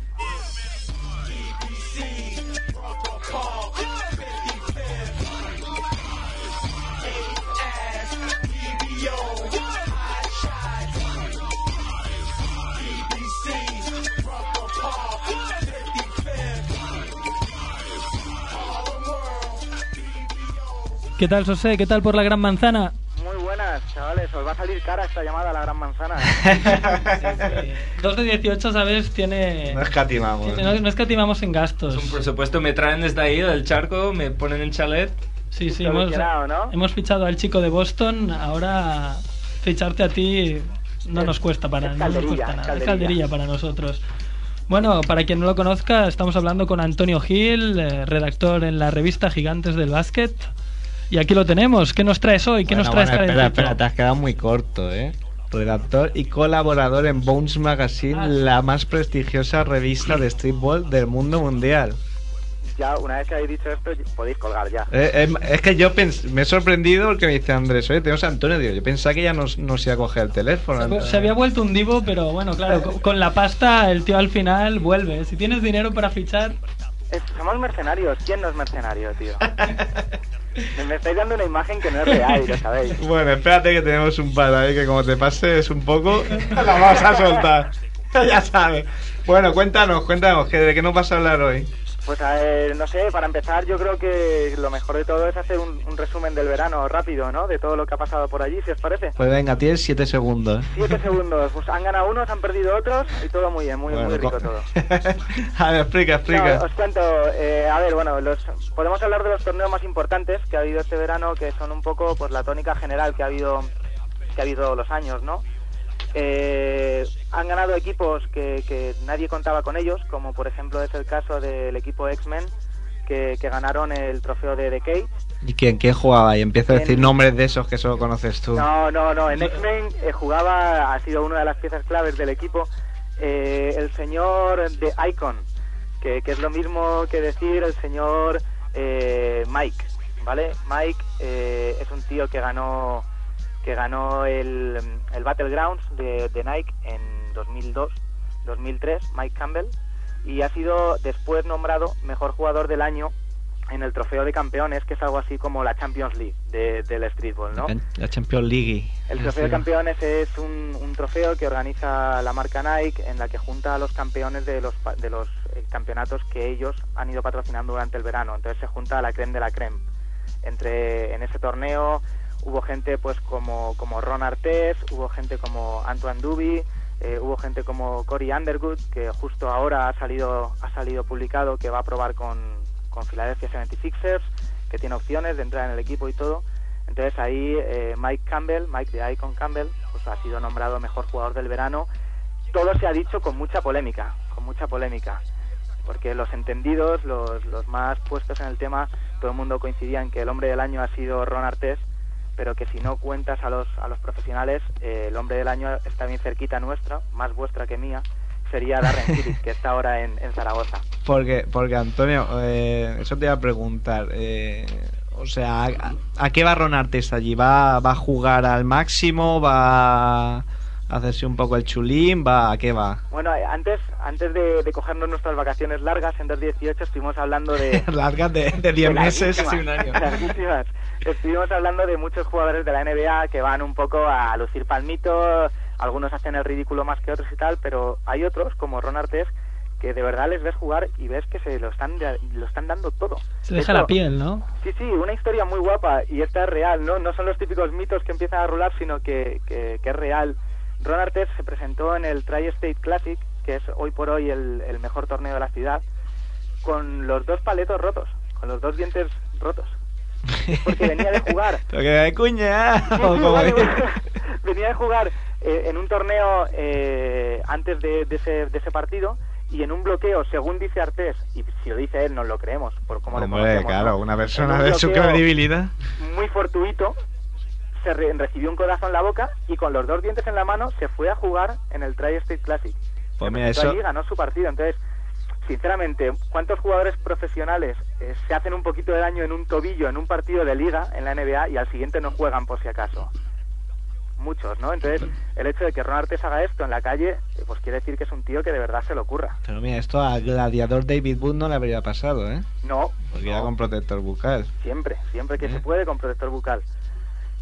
¿Qué tal, José? ¿Qué tal por la Gran Manzana? Muy buenas, chavales. Os va a salir cara esta llamada a la Gran Manzana. Sí, 2 de 18, ¿sabes? Tiene... No escatimamos. tiene- no, no escatimamos en gastos. Por supuesto, me traen desde ahí, del charco, me ponen en chalet. Sí, sí, hemos, ¿no? hemos fichado al chico de Boston. Ahora ficharte a ti no nos cuesta para es no nos cuesta es nada. Es calderilla. calderilla para nosotros. Bueno, para quien no lo conozca, estamos hablando con Antonio Gil, eh, redactor en la revista Gigantes del Básquet. Y aquí lo tenemos. ¿Qué nos traes hoy? ¿Qué Bueno, nos traes bueno, espera, espera, te has quedado muy corto, ¿eh? Redactor y colaborador en Bones Magazine, Ah. la más prestigiosa revista de streetball del mundo mundial. Ya, una vez que habéis dicho esto, podéis colgar ya. Eh, eh, es que yo pens- me he sorprendido porque me dice Andrés, oye, tenemos a Antonio, digo, yo pensaba que ya no, no se iba a coger el teléfono. Se, se había vuelto un divo, pero bueno, claro, con, con la pasta el tío al final vuelve. Si tienes dinero para fichar, Es- somos mercenarios. ¿Quién no es mercenario, tío? me, estáis dando una imagen que no es real, lo sabéis. Bueno, espérate que tenemos un par ahí que como te pases un poco, la vamos a soltar. ya sabes. Bueno, cuéntanos, cuéntanos, ¿de qué nos vas a hablar hoy? Pues a ver, no sé, para empezar yo creo que lo mejor de todo es hacer un, un resumen del verano rápido, ¿no? De todo lo que ha pasado por allí, si os parece. Pues venga, tienes siete segundos. Siete segundos, pues han ganado unos, han perdido otros y todo muy bien, muy, muy rico co- todo. a ver, explica, explica. No, os cuento, eh, a ver, bueno, los, podemos hablar de los torneos más importantes que ha habido este verano, que son un poco pues la tónica general que ha habido que ha habido los años, ¿no? Eh, han ganado equipos que, que nadie contaba con ellos, como por ejemplo es el caso del equipo X-Men, que, que ganaron el trofeo de The Cage. ¿Y quién, quién jugaba? Y empiezo a decir ¿Quién? nombres de esos que solo conoces tú. No, no, no. En X-Men eh, jugaba, ha sido una de las piezas claves del equipo, eh, el señor de Icon, que, que es lo mismo que decir el señor eh, Mike, ¿vale? Mike eh, es un tío que ganó que ganó el, el Battlegrounds de, de Nike en 2002, 2003, Mike Campbell, y ha sido después nombrado mejor jugador del año en el trofeo de campeones, que es algo así como la Champions League de- del streetball, ¿no? La Champions League. El trofeo de campeones es un, un trofeo que organiza la marca Nike en la que junta a los campeones de los, de los eh, campeonatos que ellos han ido patrocinando durante el verano. Entonces se junta a la creme de la creme. Entre, en ese torneo hubo gente pues como, como Ron Artés, hubo gente como Antoine Duby, eh, hubo gente como Cory Underwood, que justo ahora ha salido, ha salido publicado que va a probar con, con Philadelphia 76ers, que tiene opciones de entrar en el equipo y todo. Entonces ahí eh, Mike Campbell, Mike de Icon Campbell, pues ha sido nombrado mejor jugador del verano. Todo se ha dicho con mucha polémica, con mucha polémica, porque los entendidos, los, los más puestos en el tema, todo el mundo coincidía en que el hombre del año ha sido Ron Artés, pero que si no cuentas a los, a los profesionales, eh, el hombre del año está bien cerquita nuestra, más vuestra que mía, sería Darren Phillips, que está ahora en, en Zaragoza. Porque, porque Antonio, eh, eso te iba a preguntar. eh, o sea, ¿a, a qué va Ron Artes allí? ¿Va, ¿Va a jugar al máximo? ¿Va a hacerse un poco el chulín? ¿Va a qué va? Bueno, eh, antes, antes de, de cogernos nuestras vacaciones largas en 2018 estuvimos hablando de... Largas de, de 10 meses Larguísimas, y un año. Estuvimos hablando de muchos jugadores de la NBA que van un poco a lucir palmitos, algunos hacen el ridículo más que otros y tal, pero hay otros, como Ron Artés, que de verdad les ves jugar y ves que se lo están, lo están dando todo. se De deja hecho, la piel, ¿no? Sí, sí, una historia muy guapa y esta es real, ¿no? No son los típicos mitos que empiezan a rular, sino que, que, que es real. Ron Artes se presentó en el Tri-State Classic, que es hoy por hoy el, el mejor torneo de la ciudad, con los dos paletos rotos, con los dos dientes rotos. Porque venía de jugar. De cuña. Bueno. venía de jugar eh, en un torneo eh, antes de, de ese, de ese partido y en un bloqueo, según dice Artés, y si lo dice él, nos lo creemos, por cómo Hombre, conocemos, claro, ¿no? una persona un de su credibilidad. Muy fortuito, se re- recibió un codazo en la boca y con los dos dientes en la mano se fue a jugar en el Tri-State Classic. Pues mira, eso. allí ganó su partido. Entonces, sinceramente, ¿cuántos jugadores profesionales eh, se hacen un poquito de daño en un tobillo en un partido de liga en la NBA y al siguiente no juegan por si acaso? Muchos, ¿no? Entonces, el hecho de que Ron Artes haga esto en la calle, eh, pues quiere decir que es un tío que de verdad se lo ocurra. Pero mira, esto a gladiador David Wood no le habría pasado, ¿eh? No, Porque no. era con protector bucal. Siempre, siempre que ¿Eh? se puede con protector bucal.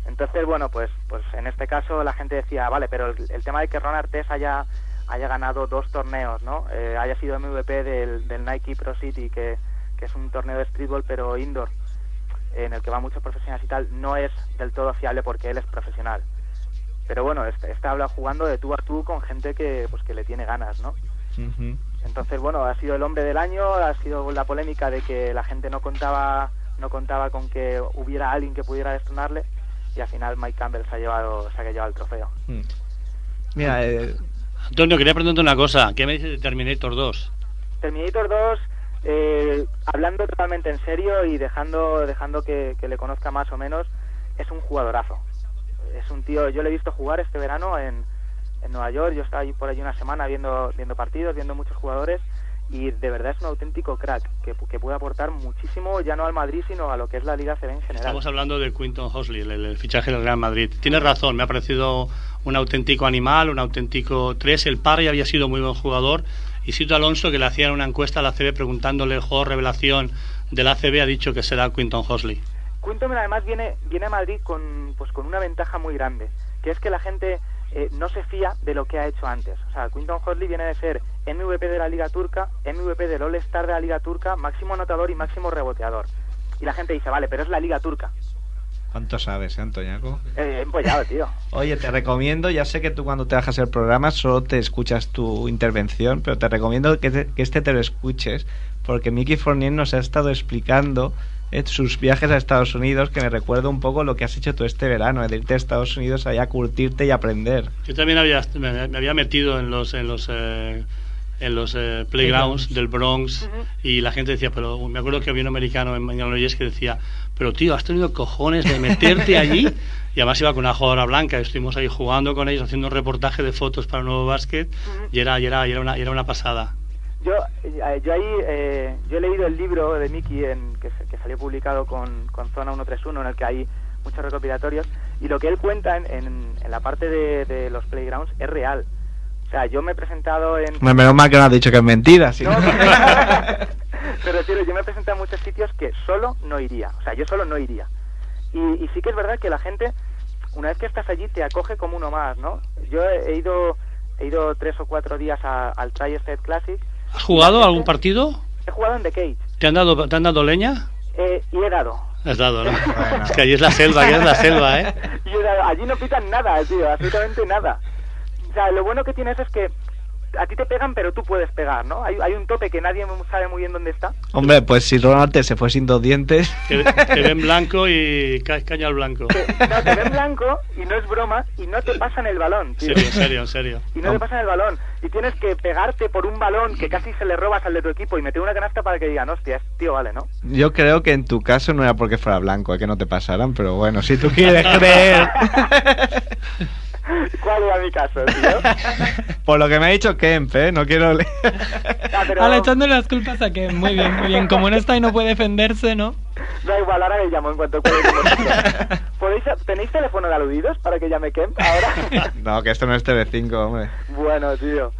Entonces, bueno, pues, pues en este caso la gente decía, vale, pero el, el tema de que Ron Artes haya, haya ganado dos torneos, ¿no? Eh, haya sido MVP del, del Nike Pro City, que, que es un torneo de streetball pero indoor. en el que van muchos profesionales y tal, no es del todo fiable porque él es profesional. Pero bueno, este habla jugando de tú a tú con gente que, pues, que le tiene ganas, ¿no? Entonces, bueno, ha sido el hombre del año, ha sido la polémica de que la gente no contaba no contaba con que hubiera alguien que pudiera destronarle y al final Mike Campbell se ha llevado se ha llevado el trofeo. Mira, eh, Antonio, quería preguntarte una cosa. ¿Qué me dices de Terminator 2? Terminator 2, eh, hablando totalmente en serio y dejando dejando que, que le conozca más o menos, es un jugadorazo. Es un tío, yo le he visto jugar este verano en, en Nueva York, yo estaba por allí una semana viendo, viendo partidos, viendo muchos jugadores y de verdad es un auténtico crack que, que puede aportar muchísimo ya no al Madrid sino a lo que es la Liga CB en general. Estamos hablando de Quinton Hosley, el, el fichaje del Real Madrid. Tienes razón, me ha parecido un auténtico animal, un auténtico tres. El Parry había sido muy buen jugador. Y Sito Alonso, que le hacían una encuesta a la CB preguntándole el juego revelación de la CB, ha dicho que será Quinton Hosley. Quinton además viene, viene a Madrid con, pues, con una ventaja muy grande, que es que la gente eh, no se fía de lo que ha hecho antes. O sea, Quinton Hosley viene de ser MVP de la Liga Turca, MVP del All-Star de la Liga Turca, máximo anotador y máximo reboteador. Y la gente dice, vale, pero es la Liga Turca. ¿Cuánto sabes, eh, Antoñaco? Eh, empollado, tío. Oye, te recomiendo, ya sé que tú cuando te bajas el programa solo te escuchas tu intervención, pero te recomiendo que, te- que este te lo escuches, porque Mickey Fournier nos ha estado explicando eh, sus viajes a Estados Unidos, que me recuerda un poco lo que has hecho tú este verano, de irte a Estados Unidos allá a curtirte y aprender. Yo también había, me, me había metido en los en los eh, en los eh, playgrounds del Bronx y la gente decía, pero me acuerdo que había un americano en Illinois que decía, pero tío, has tenido cojones de meterte allí y además iba con una jugadora blanca, estuvimos ahí jugando con ellos, haciendo un reportaje de fotos para Nuevo Básquet y era y era y era una, y era una pasada. Yo, eh, yo ahí, eh, yo he leído el libro de Mickey en, que, se- que salió publicado con, con Zona 131, en el que hay muchos recopilatorios, y lo que él cuenta en, en, en la parte de, de los playgrounds es real. O sea, yo me he presentado en... Menos mal que no has dicho que es mentira. sí. No, me refiero, yo me he presentado en muchos sitios que solo no iría. O sea, yo solo no iría. Y, y sí que es verdad que la gente, una vez que estás allí, te acoge como uno más, ¿no? Yo he ido, he ido tres o cuatro días a- al Tri-State Classic. ¿Has jugado algún partido? He jugado en The Cage. ¿Te han dado te han dado leña? Eh, y he dado. Has dado, ¿no? Es que allí es la selva, aquí es la selva, ¿eh? Y he dado. Allí no pitan nada, tío, absolutamente nada. O sea, lo bueno que tienes es que a ti te pegan, pero tú puedes pegar, ¿no? Hay, hay un tope que nadie sabe muy bien dónde está. Hombre, pues si Ronald se fue sin dos dientes... Te, te ven blanco y ca- caña al blanco. No, te ven blanco y no es broma y no te pasan el balón, tío. serio, en serio, en serio. Y no te pasan el balón. Y tienes que pegarte por un balón que casi se le robas al de tu equipo y meter una canasta para que digan, hostia, tío vale, ¿no? Yo creo que en tu caso no era porque fuera blanco, eh, que no te pasaran, pero bueno, si tú quieres creer... ¿Cuál era mi caso, tío? Por lo que me ha dicho Kemp, ¿eh? No quiero... le- Ah, pero Ahora echándole las culpas a que muy bien, muy bien. Como no está y no puede defenderse, ¿no? da igual, ahora le llamo en cuanto pueda. ¿Podéis, ¿Tenéis teléfono de aludidos para que llame Kemp ahora? no, que esto no es TV5, hombre. bueno, tío.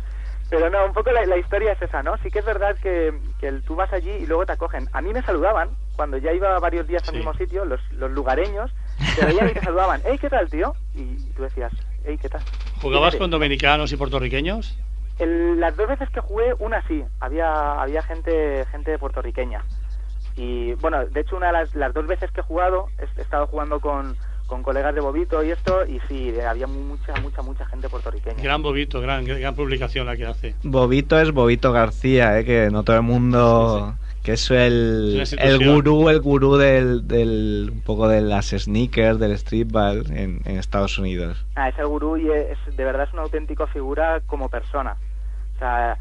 Pero no, un poco la, la historia es esa, ¿no? Sí que es verdad que, que el- tú vas allí y luego te acogen. A mí me saludaban, cuando ya iba varios días al Sí. mismo sitio, los, los lugareños, te veían y te saludaban. ¡Ey, qué tal, tío! Y tú decías, ¡Ey, qué tal! ¿Jugabas con dominicanos y puertorriqueños? el- las dos veces que jugué, una sí, había, había gente, gente puertorriqueña. Y bueno, de hecho, una de las, las dos veces que he jugado, he, he estado jugando con, con colegas de Bobito y esto, y sí, había mucha, mucha, mucha gente puertorriqueña. Gran Bobito, gran, gran publicación la que hace. Bobito es Bobito García, ¿eh? Que no todo el mundo... Que es el, Es el gurú, el gurú del, del... Un poco de las sneakers, del streetball en, en Estados Unidos. Ah, es el gurú y es, de verdad es una auténtica figura como persona. O sea,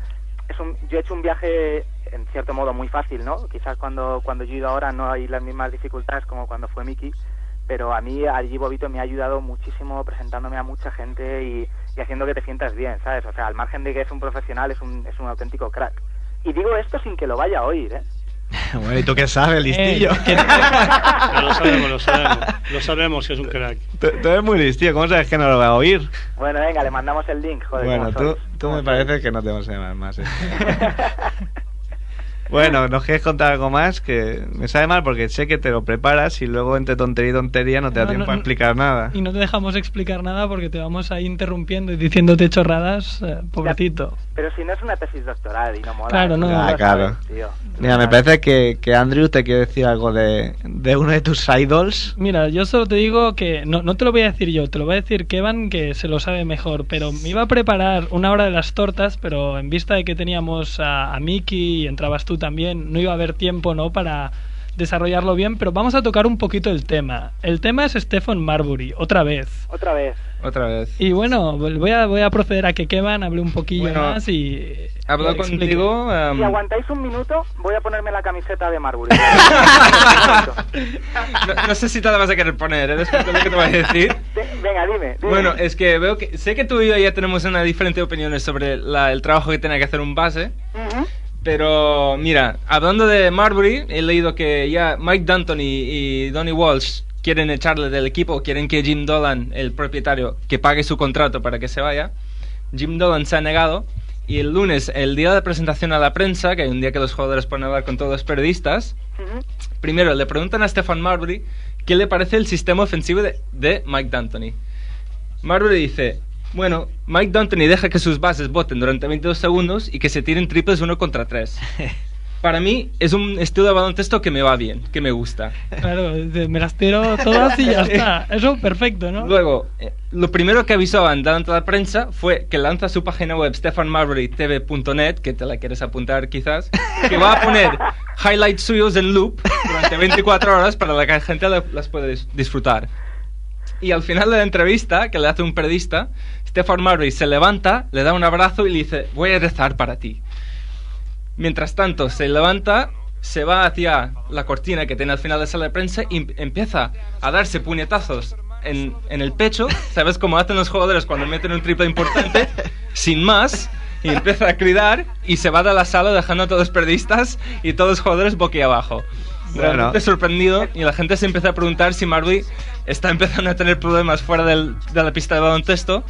es un, yo he hecho un viaje en cierto modo muy fácil, ¿no? Quizás cuando, cuando yo he ido ahora no hay las mismas dificultades como cuando fue Miki, pero a mí allí Bobito me ha ayudado muchísimo presentándome a mucha gente y, y haciendo que te sientas bien, ¿sabes? O sea, al margen de que es un profesional, es un, es un auténtico crack. Y digo esto sin que lo vaya a oír, ¿eh? bueno, ¿y tú qué sabes, listillo? Eh, Pero lo sabemos, lo sabemos. Lo sabemos que es un crack. tú, tú eres muy listillo, ¿cómo sabes que no lo va a oír? Bueno, venga, le mandamos el link, joder. bueno, ¿cómo tú, tú ¿Cómo me sois? parece que no te vas a llamar más. ¿eh? Bueno, ¿nos quieres contar algo más? Que me sabe mal porque sé que te lo preparas y luego entre tontería y tontería no te da No, tiempo no, a explicar nada. Y no te dejamos explicar nada porque te vamos ahí interrumpiendo y diciéndote chorradas, eh, pobrecito. Pero si no es una tesis doctoral y no mola. Claro, no. Ah, claro. tío. Mira, me parece que, que Andrew te quiere decir algo de, de uno de tus idols. Mira, yo solo te digo que no, no te lo voy a decir yo, te lo va a decir Kevan que se lo sabe mejor, pero me iba a preparar una hora de las tortas, pero en vista de que teníamos a, a Miki y entrabas tú también, no iba a haber tiempo, ¿no? Para desarrollarlo bien, pero vamos a tocar un poquito el tema. El tema es Stephen Marbury, otra vez. Otra vez. Otra vez. Y bueno, voy a, voy a proceder a que Kevan hable un poquillo Bueno, más y... Hablo contigo. em, Si aguantáis un minuto, voy a ponerme la camiseta de Marbury. no, no sé si te la vas a querer poner, ¿eh? Después de lo que te voy a decir. De- Venga, dime. dime. Bueno, es que veo que. Sé que tú y yo ya tenemos una diferente opiniones sobre la- el trabajo que tiene que hacer un base. Ujú. Pero mira, hablando de Marbury, he leído que ya Mike Danton y, Donnie Walsh quieren echarle del equipo, quieren que Jim Dolan, el propietario, que pague su contrato para que se vaya. Jim Dolan se ha negado y el lunes, el día de presentación a la prensa, que hay un día que los jugadores pueden hablar con todos los periodistas, primero le preguntan a Stefan Marbury qué le parece el sistema ofensivo de, de Mike D'Antoni. Marbury dice, bueno, Mike D'Antoni deja que sus bases voten durante 22 segundos y que se tiren triples uno contra tres. Para mí es un estilo de baloncesto que me va bien, que me gusta. Claro, me las tiro todas y ya está. Eso perfecto, ¿no? Luego, eh, lo primero que avisaban delante de la prensa fue que lanza su página web stefanmarburytv.net, que te la quieres apuntar quizás, que va a poner highlights suyos en loop durante 24 horas para que la gente la- las pueda dis- disfrutar. Y al final de la entrevista que le hace un periodista, Stefan Marbury se levanta, le da un abrazo y le dice, voy a rezar para ti. Mientras tanto, se levanta, se va hacia la cortina que tiene al final de sala de prensa y em- empieza a darse puñetazos en, en el pecho. ¿Sabes cómo hacen los jugadores cuando meten un triple importante? Sin más. Y empieza a criar y se va de la sala dejando a todos periodistas y todos los jugadores boquiabajo. Bueno. Realmente sorprendido y la gente se empieza a preguntar si Marbury está empezando a tener problemas fuera del- de la pista de baloncesto.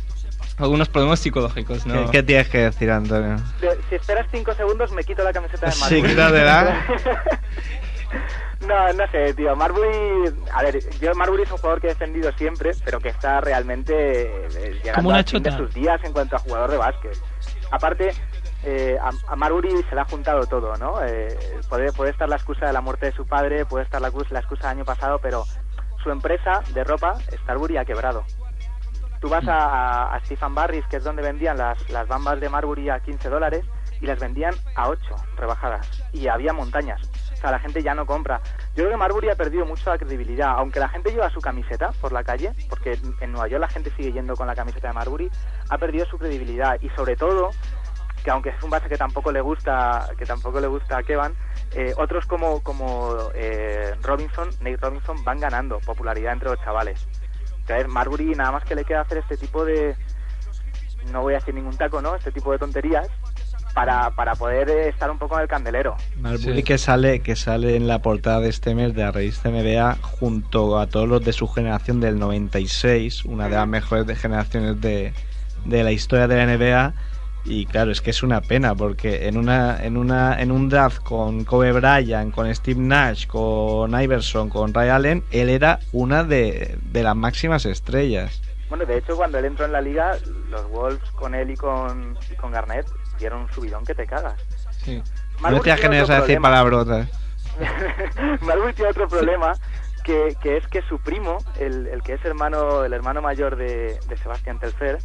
Algunos problemas psicológicos, ¿no? ¿Qué, qué tienes que decir, Antonio? De- si esperas 5 segundos, me quito la camiseta de Sí, Marbury. quítatela. no, no sé, tío. Marbury. A ver, yo Marbury es un jugador que he defendido siempre, pero que está realmente eh, llegando Como una al fin de chota. sus días en cuanto a jugador de básquet. Aparte, eh, a, a Marbury se le ha juntado todo, ¿no? Eh, puede, puede estar la excusa de la muerte de su padre, puede estar la excusa del año pasado, pero su empresa de ropa, Starbury, ha quebrado. Tú vas a, Stephen Barris, que es donde vendían las, las bambas de Marbury a 15 dólares, y las vendían a 8 rebajadas. Y había montañas. O sea, la gente ya no compra. Yo creo que Marbury ha perdido mucho la credibilidad. Aunque la gente lleva su camiseta por la calle, porque en Nueva York la gente sigue yendo con la camiseta de Marbury, ha perdido su credibilidad. Y sobre todo, que aunque es un base que tampoco le gusta, que tampoco le gusta a Kevan, eh, otros como, como eh, Robinson, Nate Robinson, van ganando popularidad entre los chavales. Entonces, Marbury nada más que le queda hacer este tipo de, no voy a decir ningún taco, ¿no? Este tipo de tonterías para, para poder eh, estar un poco en el candelero. Marbury Sí. que sale que sale en la portada de este mes de la revista NBA junto a todos los de su generación del 96, una de las mejores de generaciones de, de la historia de la NBA. Y claro, es que es una pena porque en una en una en un draft con Kobe Bryant, con Steve Nash, con Iverson, con Ray Allen, él era una de, de las máximas estrellas. Bueno, de hecho, cuando él entró en la liga, los Wolves con él y con, y con Garnett dieron un subidón que te cagas. Sí. No te otro a decir palabrotas. Marbury tiene otro problema que, que es que su primo, el, el que es hermano el hermano mayor de, de Sebastián Telfer,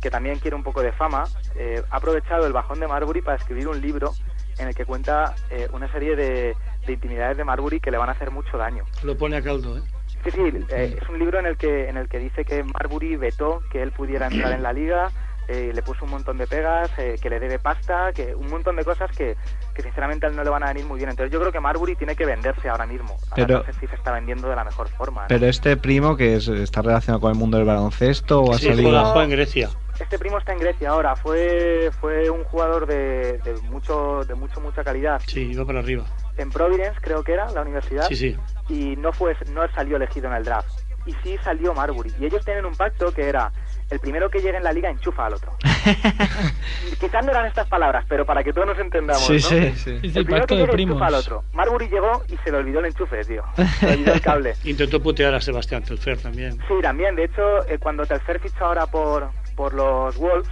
que también quiere un poco de fama, eh, ha aprovechado el bajón de Marbury para escribir un libro en el que cuenta eh, una serie de, de intimidades de Marbury que le van a hacer mucho daño. Lo pone a caldo, ¿eh? Sí, sí, eh, es un libro en el que en el que dice que Marbury vetó que él pudiera entrar en la liga, eh, le puso un montón de pegas, eh, que le debe pasta, que un montón de cosas que, que sinceramente a él no le van a venir muy bien. Entonces yo creo que Marbury tiene que venderse ahora mismo. Ahora Pero- no sé si se está vendiendo de la mejor forma. ¿no? Pero este primo que es- está relacionado con el mundo del baloncesto o ha Sí, salido... en Grecia. Este primo está en Grecia ahora, fue fue un jugador de, de mucho de mucho mucha calidad Sí, iba para arriba. en Providence, creo que era la universidad. Sí, sí. y no fue no salió elegido en el draft y sí salió Marbury y ellos tienen un pacto que era el primero que llegue en la liga enchufa al otro. Quizás no eran estas palabras, pero para que todos nos entendamos, Sí, ¿no? sí. Sí, sí, El primero pacto que llegue primos. enchufa al otro. Marbury llegó y se le olvidó el enchufe, tío. Se le olvidó el cable. Intentó putear a Sebastián Telfer también. Sí, también. De hecho, eh, cuando Telfer fichó ahora por, por los Wolves,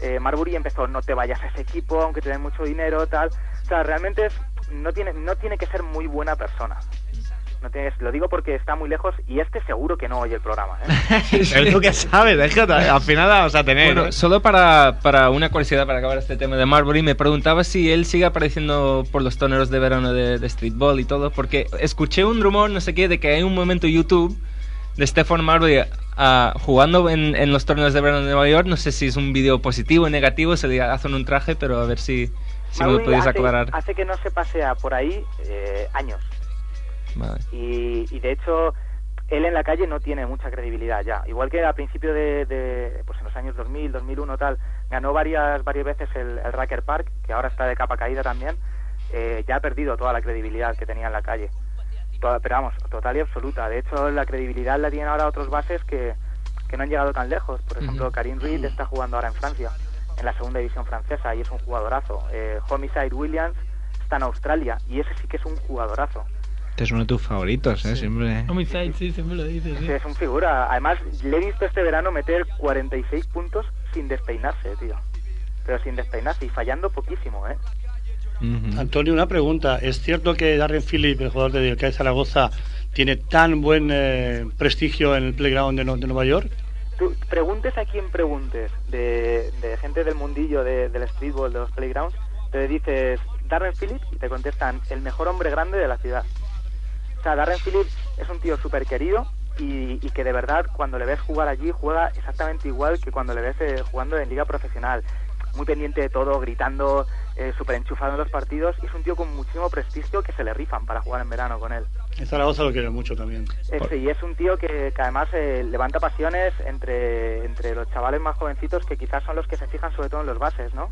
eh, Marbury empezó, no te vayas a ese equipo, aunque te den mucho dinero, tal. O sea, realmente es, no, tiene, no tiene que ser muy buena persona. No tienes, lo digo porque está muy lejos y este seguro que no oye el programa. ¿eh? Tú qué sabes, es que al final la vamos a tener. Bueno, ¿eh? solo para, para una curiosidad, para acabar este tema de Marbury, me preguntaba si él sigue apareciendo por los toneros de verano de, de streetball y todo, porque escuché un rumor, no sé qué, de que hay un momento YouTube de Stephen Marbury ah, jugando en, en los torneos de verano de Nueva York. No sé si es un vídeo positivo o negativo, se le hacen un traje, pero a ver si, si me lo Marbury podéis hace, aclarar. hace que no se pasea por ahí eh, años. Vale. y, y de hecho él en la calle no tiene mucha credibilidad ya igual que al principio de, de, pues en los años 2000 2001 tal ganó varias varias veces el, el Racker Park que ahora está de capa caída también eh, ya ha perdido toda la credibilidad que tenía en la calle pero vamos total y absoluta de hecho la credibilidad la tienen ahora otros bases que, que no han llegado tan lejos por ejemplo Ujú. Karim Reed está jugando ahora en Francia en la segunda división francesa y es un jugadorazo eh, Homicide Williams está en Australia y ese sí que es un jugadorazo Este es uno de tus favoritos, ¿eh? Siempre. Homicide, sí, siempre lo dices. Sí, sí. es un figura. Además, le he visto este verano meter 46 puntos sin despeinarse, tío. Pero sin despeinarse y fallando poquísimo, ¿eh? Antonio, una pregunta. ¿Es cierto que Darren Phillip, el jugador del CAE Zaragoza, tiene tan buen eh, prestigio en el playground de, Nu- de Nueva York? Tú preguntes a quien preguntes de, de gente del mundillo de- del streetball, de los playgrounds, te dices Darren Phillips y te contestan el mejor hombre grande de la ciudad. O sea, Darren Phillips es un tío súper querido y, y que de verdad cuando le ves jugar allí juega exactamente igual que cuando le ves eh, jugando en liga profesional. Muy pendiente de todo, gritando, eh, súper enchufado en los partidos y es un tío con muchísimo prestigio que se le rifan para jugar en verano con él. En Zaragoza lo quiere mucho también. Este, y es un tío que, que además eh, levanta pasiones entre, entre los chavales más jovencitos que quizás son los que se fijan sobre todo en los bases, ¿no?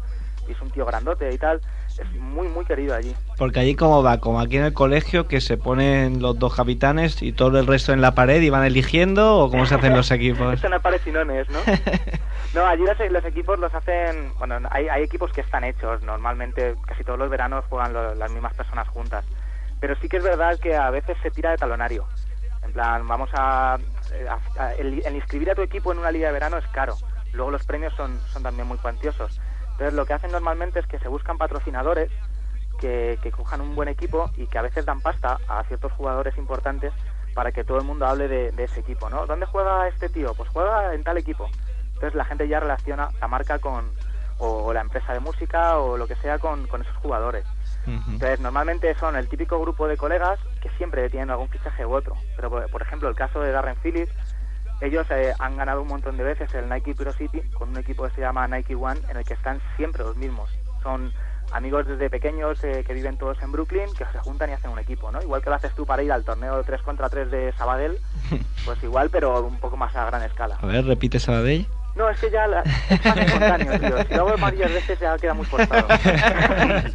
Y es un tío grandote y tal. Es muy, muy querido allí. Porque allí como va, como aquí en el colegio, que se ponen los dos capitanes y todo el resto en la pared y van eligiendo, o cómo se hacen los equipos. Esto no es parecinones, ¿no? No, allí los, los equipos los hacen... Bueno, hay, equipos que están hechos. Normalmente casi todos los veranos juegan las mismas personas juntas. Pero sí que es verdad que a veces se tira de talonario. En plan, vamos a... a- el, inscribir a tu equipo en una liga de verano es caro. Luego los premios son, también muy cuantiosos. Entonces lo que hacen normalmente es que se buscan patrocinadores que, que cojan un buen equipo y que a veces dan pasta a ciertos jugadores importantes para que todo el mundo hable de, de ese equipo, ¿no? ¿Dónde juega este tío? Pues juega en tal equipo. Entonces la gente ya relaciona la marca con o la empresa de música o lo que sea con, con esos jugadores. Entonces normalmente son el típico grupo de colegas que siempre tienen algún fichaje u otro. Pero por, por ejemplo el caso de Darren Phillips, ellos eh, han ganado un montón de veces el Nike Pro City con un equipo que se llama Nike One en el que están siempre los mismos. Son amigos desde pequeños eh, que viven todos en Brooklyn que se juntan y hacen un equipo, ¿no? Igual que lo haces tú para ir al torneo 3 contra 3 de Sabadell, pues igual pero un poco más a gran escala. A ver, repite Sabadell. No, es que ya la, es más espontáneo, tío. Si lo hago varias veces ya queda muy forzado.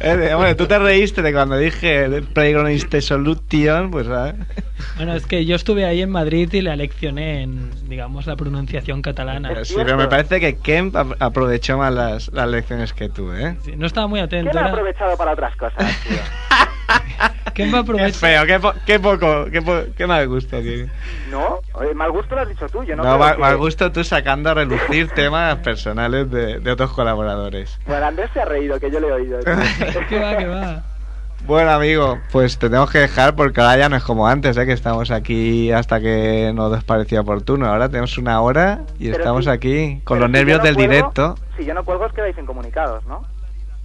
Eh, bueno, tú te reíste de cuando dije Playground solution, pues ¿sabes? Bueno, es que yo estuve ahí en Madrid y le aleccioné en, digamos, la pronunciación catalana. Sí, pero me parece que Kemp ap- aprovechó más las, las lecciones que tú, ¿eh? Sí, no estaba muy atento. ¿Quién ha Era... aprovechado para otras cosas, tío? ¿Quién va a Qué feo, qué, po- qué poco, qué, po- qué mal gusto tiene. No, oye, mal gusto lo has dicho tú, yo no, No, mal, que- mal gusto tú sacando a relucir temas personales de, de otros colaboradores. Bueno, Andrés se ha reído, que yo le he oído. tío. ¿Qué va, qué va? Bueno, amigo, pues te tenemos que dejar porque ahora ya no es como antes, ¿eh? que estamos aquí hasta que nos parecía oportuno. Ahora tenemos una hora y Pero estamos si- aquí con los si nervios no del cuelgo- directo. Si yo no cuelgo os quedáis incomunicados, ¿no?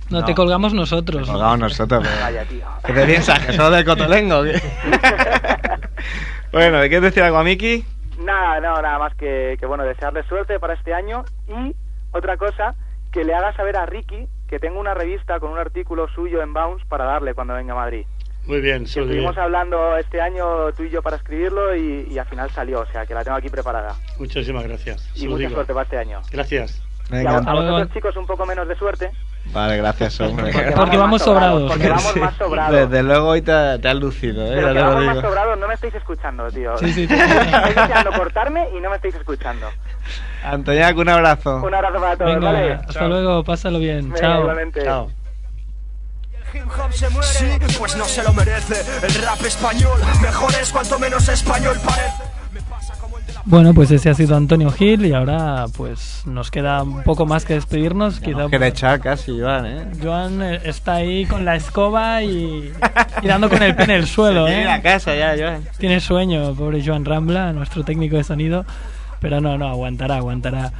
No, No. te colgamos nosotros. Colgamos nosotros. pero- Vaya, tío. ¿Qué te piensas? ¿Que solo del cotolengo? bueno, ¿me quieres decir algo a Miki? Nada, no, nada más que, que, bueno, desearle suerte para este año y otra cosa, que le haga saber a Ricky que tengo una revista con un artículo suyo en Bounce para darle cuando venga a Madrid. Muy bien, diré. estuvimos hablando este año tú y yo para escribirlo y, y al final salió, o sea que la tengo aquí preparada. Muchísimas gracias. Y mucha digo. suerte para este año. Gracias. Y a, Venga, a vosotros chicos un poco menos de suerte, Vale, gracias, hombre. Porque vamos más sobrados. Porque vamos Sí. más sobrados. Desde luego hoy te, te has lucido, ¿eh? Pero que vamos más digo. sobrados, no me estáis escuchando, tío. Sí, sí, sí. Estáis deseando cortarme y no me estáis escuchando. Antoñac, un abrazo. Un abrazo para todos, Venga, ¿vale? hasta luego, pásalo bien. Venga, Chao. igualmente. Chao. hip hop se muere Sí, pues no se lo merece El rap español Mejor es cuanto menos español parece Bueno, pues ese ha sido Antonio Gil y ahora pues nos queda un poco más que despedirnos. Quizá Nos echar casi, Joan, ¿eh? Joan eh, está ahí con la escoba y, y dando con el pie en el suelo, la ¿eh? casa ya, Joan. Tiene sueño, pobre Joan Rambla, nuestro técnico de sonido. Pero no, no, aguantará, aguantará.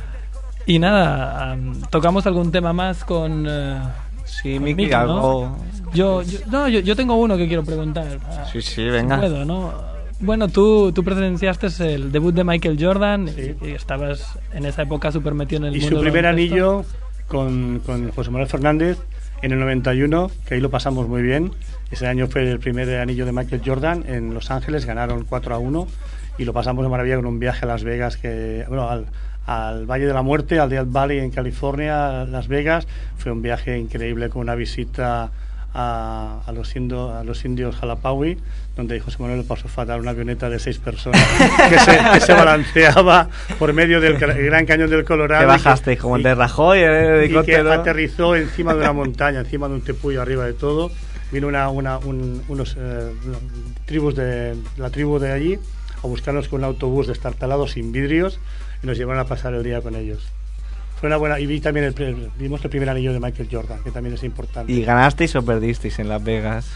Y nada, am, tocamos algún tema más con... eh, Sí, Miki, Miki, ¿no? algo... Yo, yo- no, yo, yo tengo uno que quiero preguntar. Sí, sí, venga. puedo, ¿no? Bueno, tú, tú presenciaste el debut de Michael Jordan Sí. y, y estabas en esa época súper metido en el Y mundo su del primer anillo con, con José Manuel Fernández en el 91, que ahí lo pasamos muy bien. Ese año fue el primer anillo de Michael Jordan en Los Ángeles, ganaron 4 a 1 y lo pasamos de maravilla con un viaje a Las Vegas, que, bueno, al, al Valle de la Muerte, al Death Valley en California, Las Vegas. Fue un viaje increíble con una visita a, a los, indo- a los indios Jalapawi, donde José Manuel le pasó fatal una avioneta de seis personas que se, que se balanceaba por medio del Gra- Gran Cañón del Colorado. Y bajaste como el de Rajoy, el y que aterrizó encima de una montaña, encima de un tepuyo arriba de todo. Vino una, una- un- unos eh, tribus de la tribu de allí a buscarnos con un autobús destartalado sin vidrios y nos llevaron a pasar el día con ellos. Fue una buena y vi también el, vimos el primer anillo de Michael Jordan, que también es importante. ¿Y ganasteis o perdisteis en Las Vegas?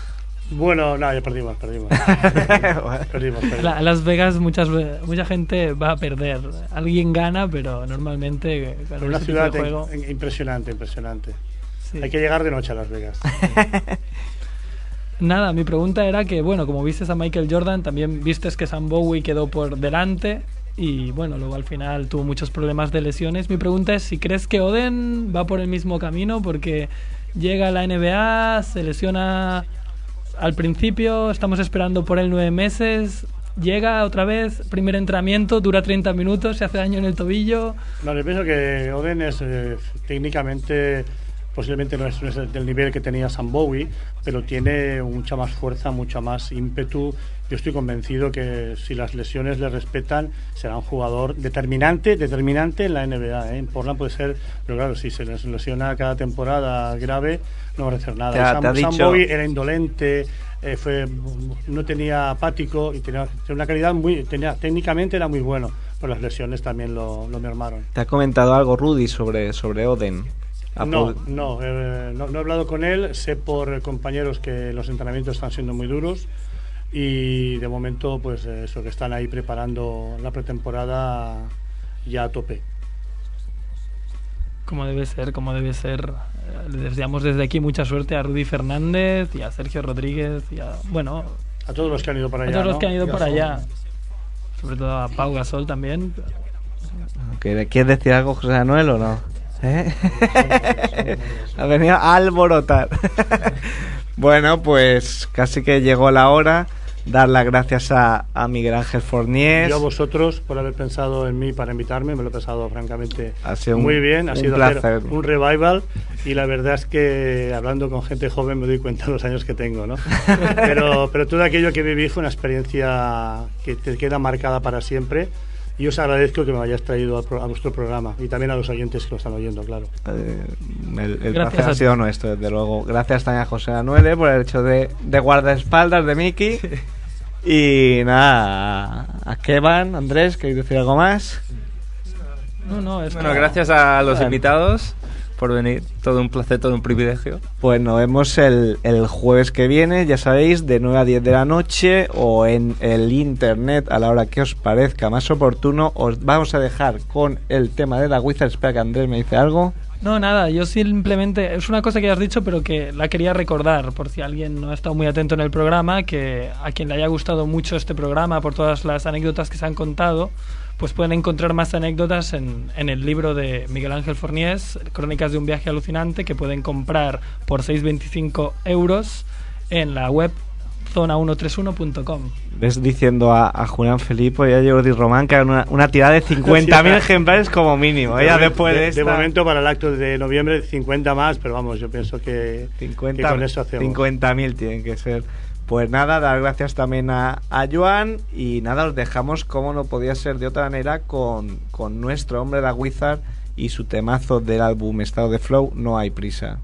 Bueno, no, ya perdimos, perdimos. perdimos, perdimos. La- Las Vegas muchas, mucha gente va a perder. Alguien gana, pero normalmente... Pero una ciudad de juego, impresionante, impresionante. sí. Hay que llegar de noche a Las Vegas. Nada, mi pregunta era que, bueno, como vistes a Michael Jordan, también vistes que Sam Bowie quedó por delante y, bueno, luego al final tuvo muchos problemas de lesiones. Mi pregunta es si crees que Oden va por el mismo camino porque llega a la NBA, se lesiona al principio, estamos esperando por él nueve meses, llega otra vez, primer entrenamiento, dura 30 minutos, se hace daño en el tobillo. No, yo pienso que Oden es eh, técnicamente, posiblemente no es, no es del nivel que tenía Sam Bowie, pero tiene mucha más fuerza, mucha más ímpetu. Yo estoy convencido que si las lesiones le respetan, será un jugador determinante, determinante en la NBA. ¿eh? En Portland puede ser, pero claro, si se les lesiona cada temporada grave, no va a hacer nada. Te ha- Sam, te ha Sam dicho- Bowie era indolente, eh, fue, no tenía apático y tenía, tenía una calidad muy, tenía, técnicamente era muy bueno, pero las lesiones también lo, lo mermaron. ¿Te ha comentado algo Rudy sobre, sobre Oden? ¿Ha No, pod- no, eh, no, no he hablado con él, sé por compañeros que los entrenamientos están siendo muy duros y de momento pues eh, eso que están ahí preparando la pretemporada ya a tope. Como debe ser, como debe ser. Eh, Le deseamos desde aquí mucha suerte a Rudy Fernández y a Sergio Rodríguez y a, bueno, A todos los que han ido para a allá. todos los que han ido son- allá. Sobre todo a Pau Gasol también. ¿Que- ¿Quieres decir algo, José Manuel, o no? ¿Eh? ha venido a alborotar. bueno, pues casi que llegó la hora. Dar las gracias a, a Miguel Ángel Forniés. Yo a vosotros por haber pensado en mí para invitarme, me lo he pensado francamente Ha sido un- muy bien, ha un sido placer. un revival y la verdad es que hablando con gente joven me doy cuenta de los años que tengo, ¿no? Pero, pero todo aquello que viví fue una experiencia que te queda marcada para siempre y os agradezco que me hayáis traído a, pro- a vuestro programa y también a los oyentes que lo están oyendo, claro. Eh, el el Gracias placer ha sido nuestro, desde luego. Gracias también a José Manuel eh, por el hecho de, de guardaespaldas de Miki. Y nada, a- Kevan, Andrés, ¿queréis decir algo más? No, no, es Bueno, que- gracias a los Bueno. invitados por venir. Todo un placer, todo un privilegio. Pues nos vemos el, el jueves que viene, ya sabéis, de 9 a 10 de la noche o en el internet a la hora que os parezca más oportuno. Os vamos a dejar con el tema de la Wizard. Espera que Andrés me dice algo. No, nada, yo simplemente, es una cosa que has dicho, pero que la quería recordar, por si alguien no ha estado muy atento en el programa, que a quien le haya gustado mucho este programa, por todas las anécdotas que se han contado, pues pueden encontrar más anécdotas en, en el libro de Miguel Ángel Forniés, Crónicas de un viaje alucinante, que pueden comprar por 6,25 euros en la web zona131.com. Ves diciendo a, a Julián Felipe y a Jordi Román que era una, una tirada de 50.000 ejemplares como mínimo. Ya después de, de, esta, momento para el acto de noviembre 50 más, pero vamos, yo pienso que, 50, que con eso hacemos. 50.000 tienen que ser. Pues nada, dar gracias también a, a Joan y nada, os dejamos como no podía ser de otra manera con, con nuestro hombre de Wizard y su temazo del álbum Estado de Flow, No hay prisa.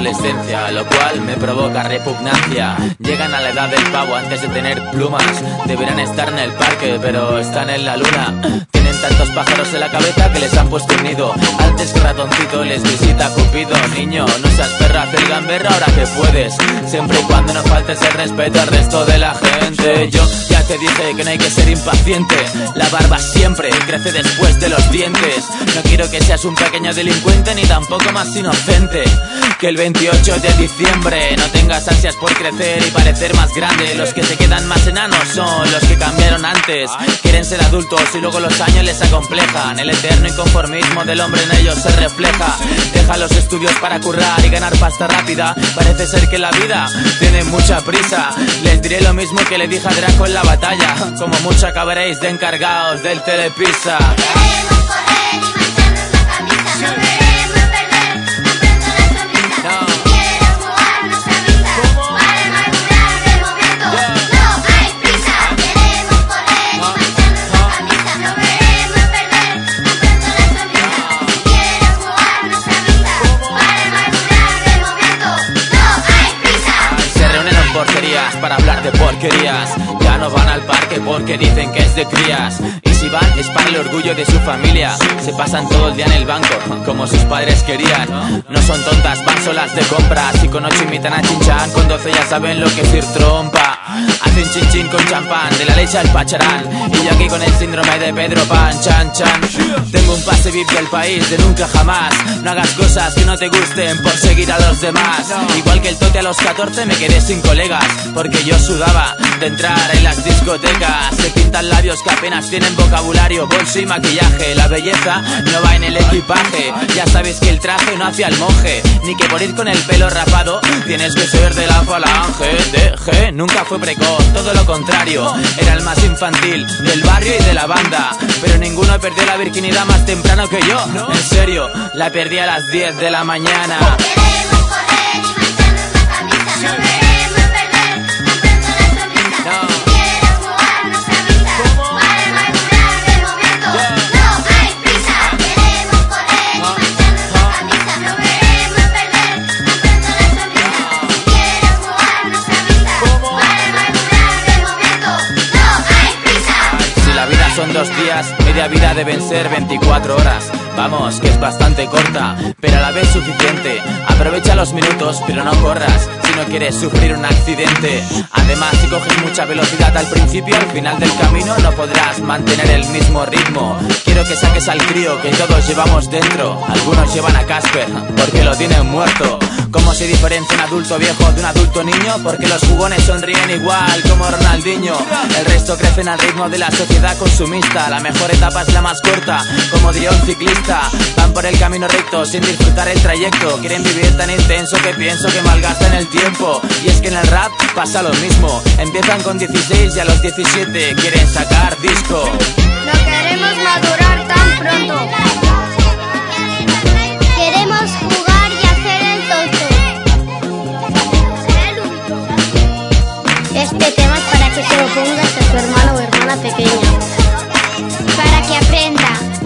Adolescencia, lo cual me provoca repugnancia. Llegan a la edad del pavo antes de tener plumas. Deberán estar en el parque, pero están en la luna. Tantos pájaros en la cabeza que les han puesto un nido. Antes que ratoncito les visita Cupido. Niño, no seas perra, haz el gamberra ahora que puedes. Siempre y cuando no faltes el respeto al resto de la gente. Yo ya te dije que no hay que ser impaciente. La barba siempre crece después de los dientes. No quiero que seas un pequeño delincuente ni tampoco más inocente. Que el 28 de diciembre no tengas ansias por crecer y parecer más grande. Los que se quedan más enanos son los que cambiaron antes. Quieren ser adultos y luego los años les acomplejan. El eterno inconformismo del hombre en ellos se refleja. Deja los estudios para currar y ganar pasta rápida. Parece ser que la vida tiene mucha prisa. Les diré lo mismo que le dije a Draco en la batalla. Como mucho acabaréis de encargados del telepizza. Ya no van al parque porque dicen que es de crías. Y si van es para el orgullo de su familia. Se pasan todo el día en el banco, como sus padres querían. No son tontas, van solas de compras. Y con ocho imitan a Chinchan, con doce ya saben lo que es ir trompa. Hacen chinchín con champán, de la leche al pacharán. Y yo aquí con el síndrome de Pedro Pan, chan chan. Tengo un pase VIP del país de nunca jamás. No hagas cosas que no te gusten por seguir a los demás. Igual que el tote a los 14 me quedé sin colegas. Porque yo sudaba de entrar en las discotecas. Se pintan labios que apenas tienen vocabulario, bolso y maquillaje. La belleza no va en el equipaje. Ya sabes que el traje no hace al monje. Ni que por ir con el pelo rapado tienes que ser de la falange. De nunca fue precoz, todo lo contrario. Era el más infantil del barrio y de la banda. Pero ninguno perdió la virginidad más temprano que yo. En serio, la perdí a las 10 de la mañana. Días, media vida deben ser 24 horas. Vamos, que es bastante corta, pero a la vez suficiente. Aprovecha los minutos, pero no corras si no quieres sufrir un accidente. Además, si coges mucha velocidad al principio, al final del camino no podrás mantener el mismo ritmo. Quiero que saques al crío que todos llevamos dentro. Algunos llevan a Casper porque lo tienen muerto. ¿Cómo se diferencia un adulto viejo de un adulto niño? Porque los jugones sonríen igual como Ronaldinho. El resto crecen al ritmo de la sociedad consumista. La mejor etapa es la más corta, como diría un ciclista. Van por el camino recto sin disfrutar el trayecto. Quieren vivir tan intenso que pienso que malgastan el tiempo. Y es que en el rap pasa lo mismo. Empiezan con 16 y a los 17 quieren sacar disco. No queremos madurar tan pronto. Queremos jugar y hacer el tonto. Este tema es para que se lo pongas a tu hermano o hermana pequeña. Para que aprenda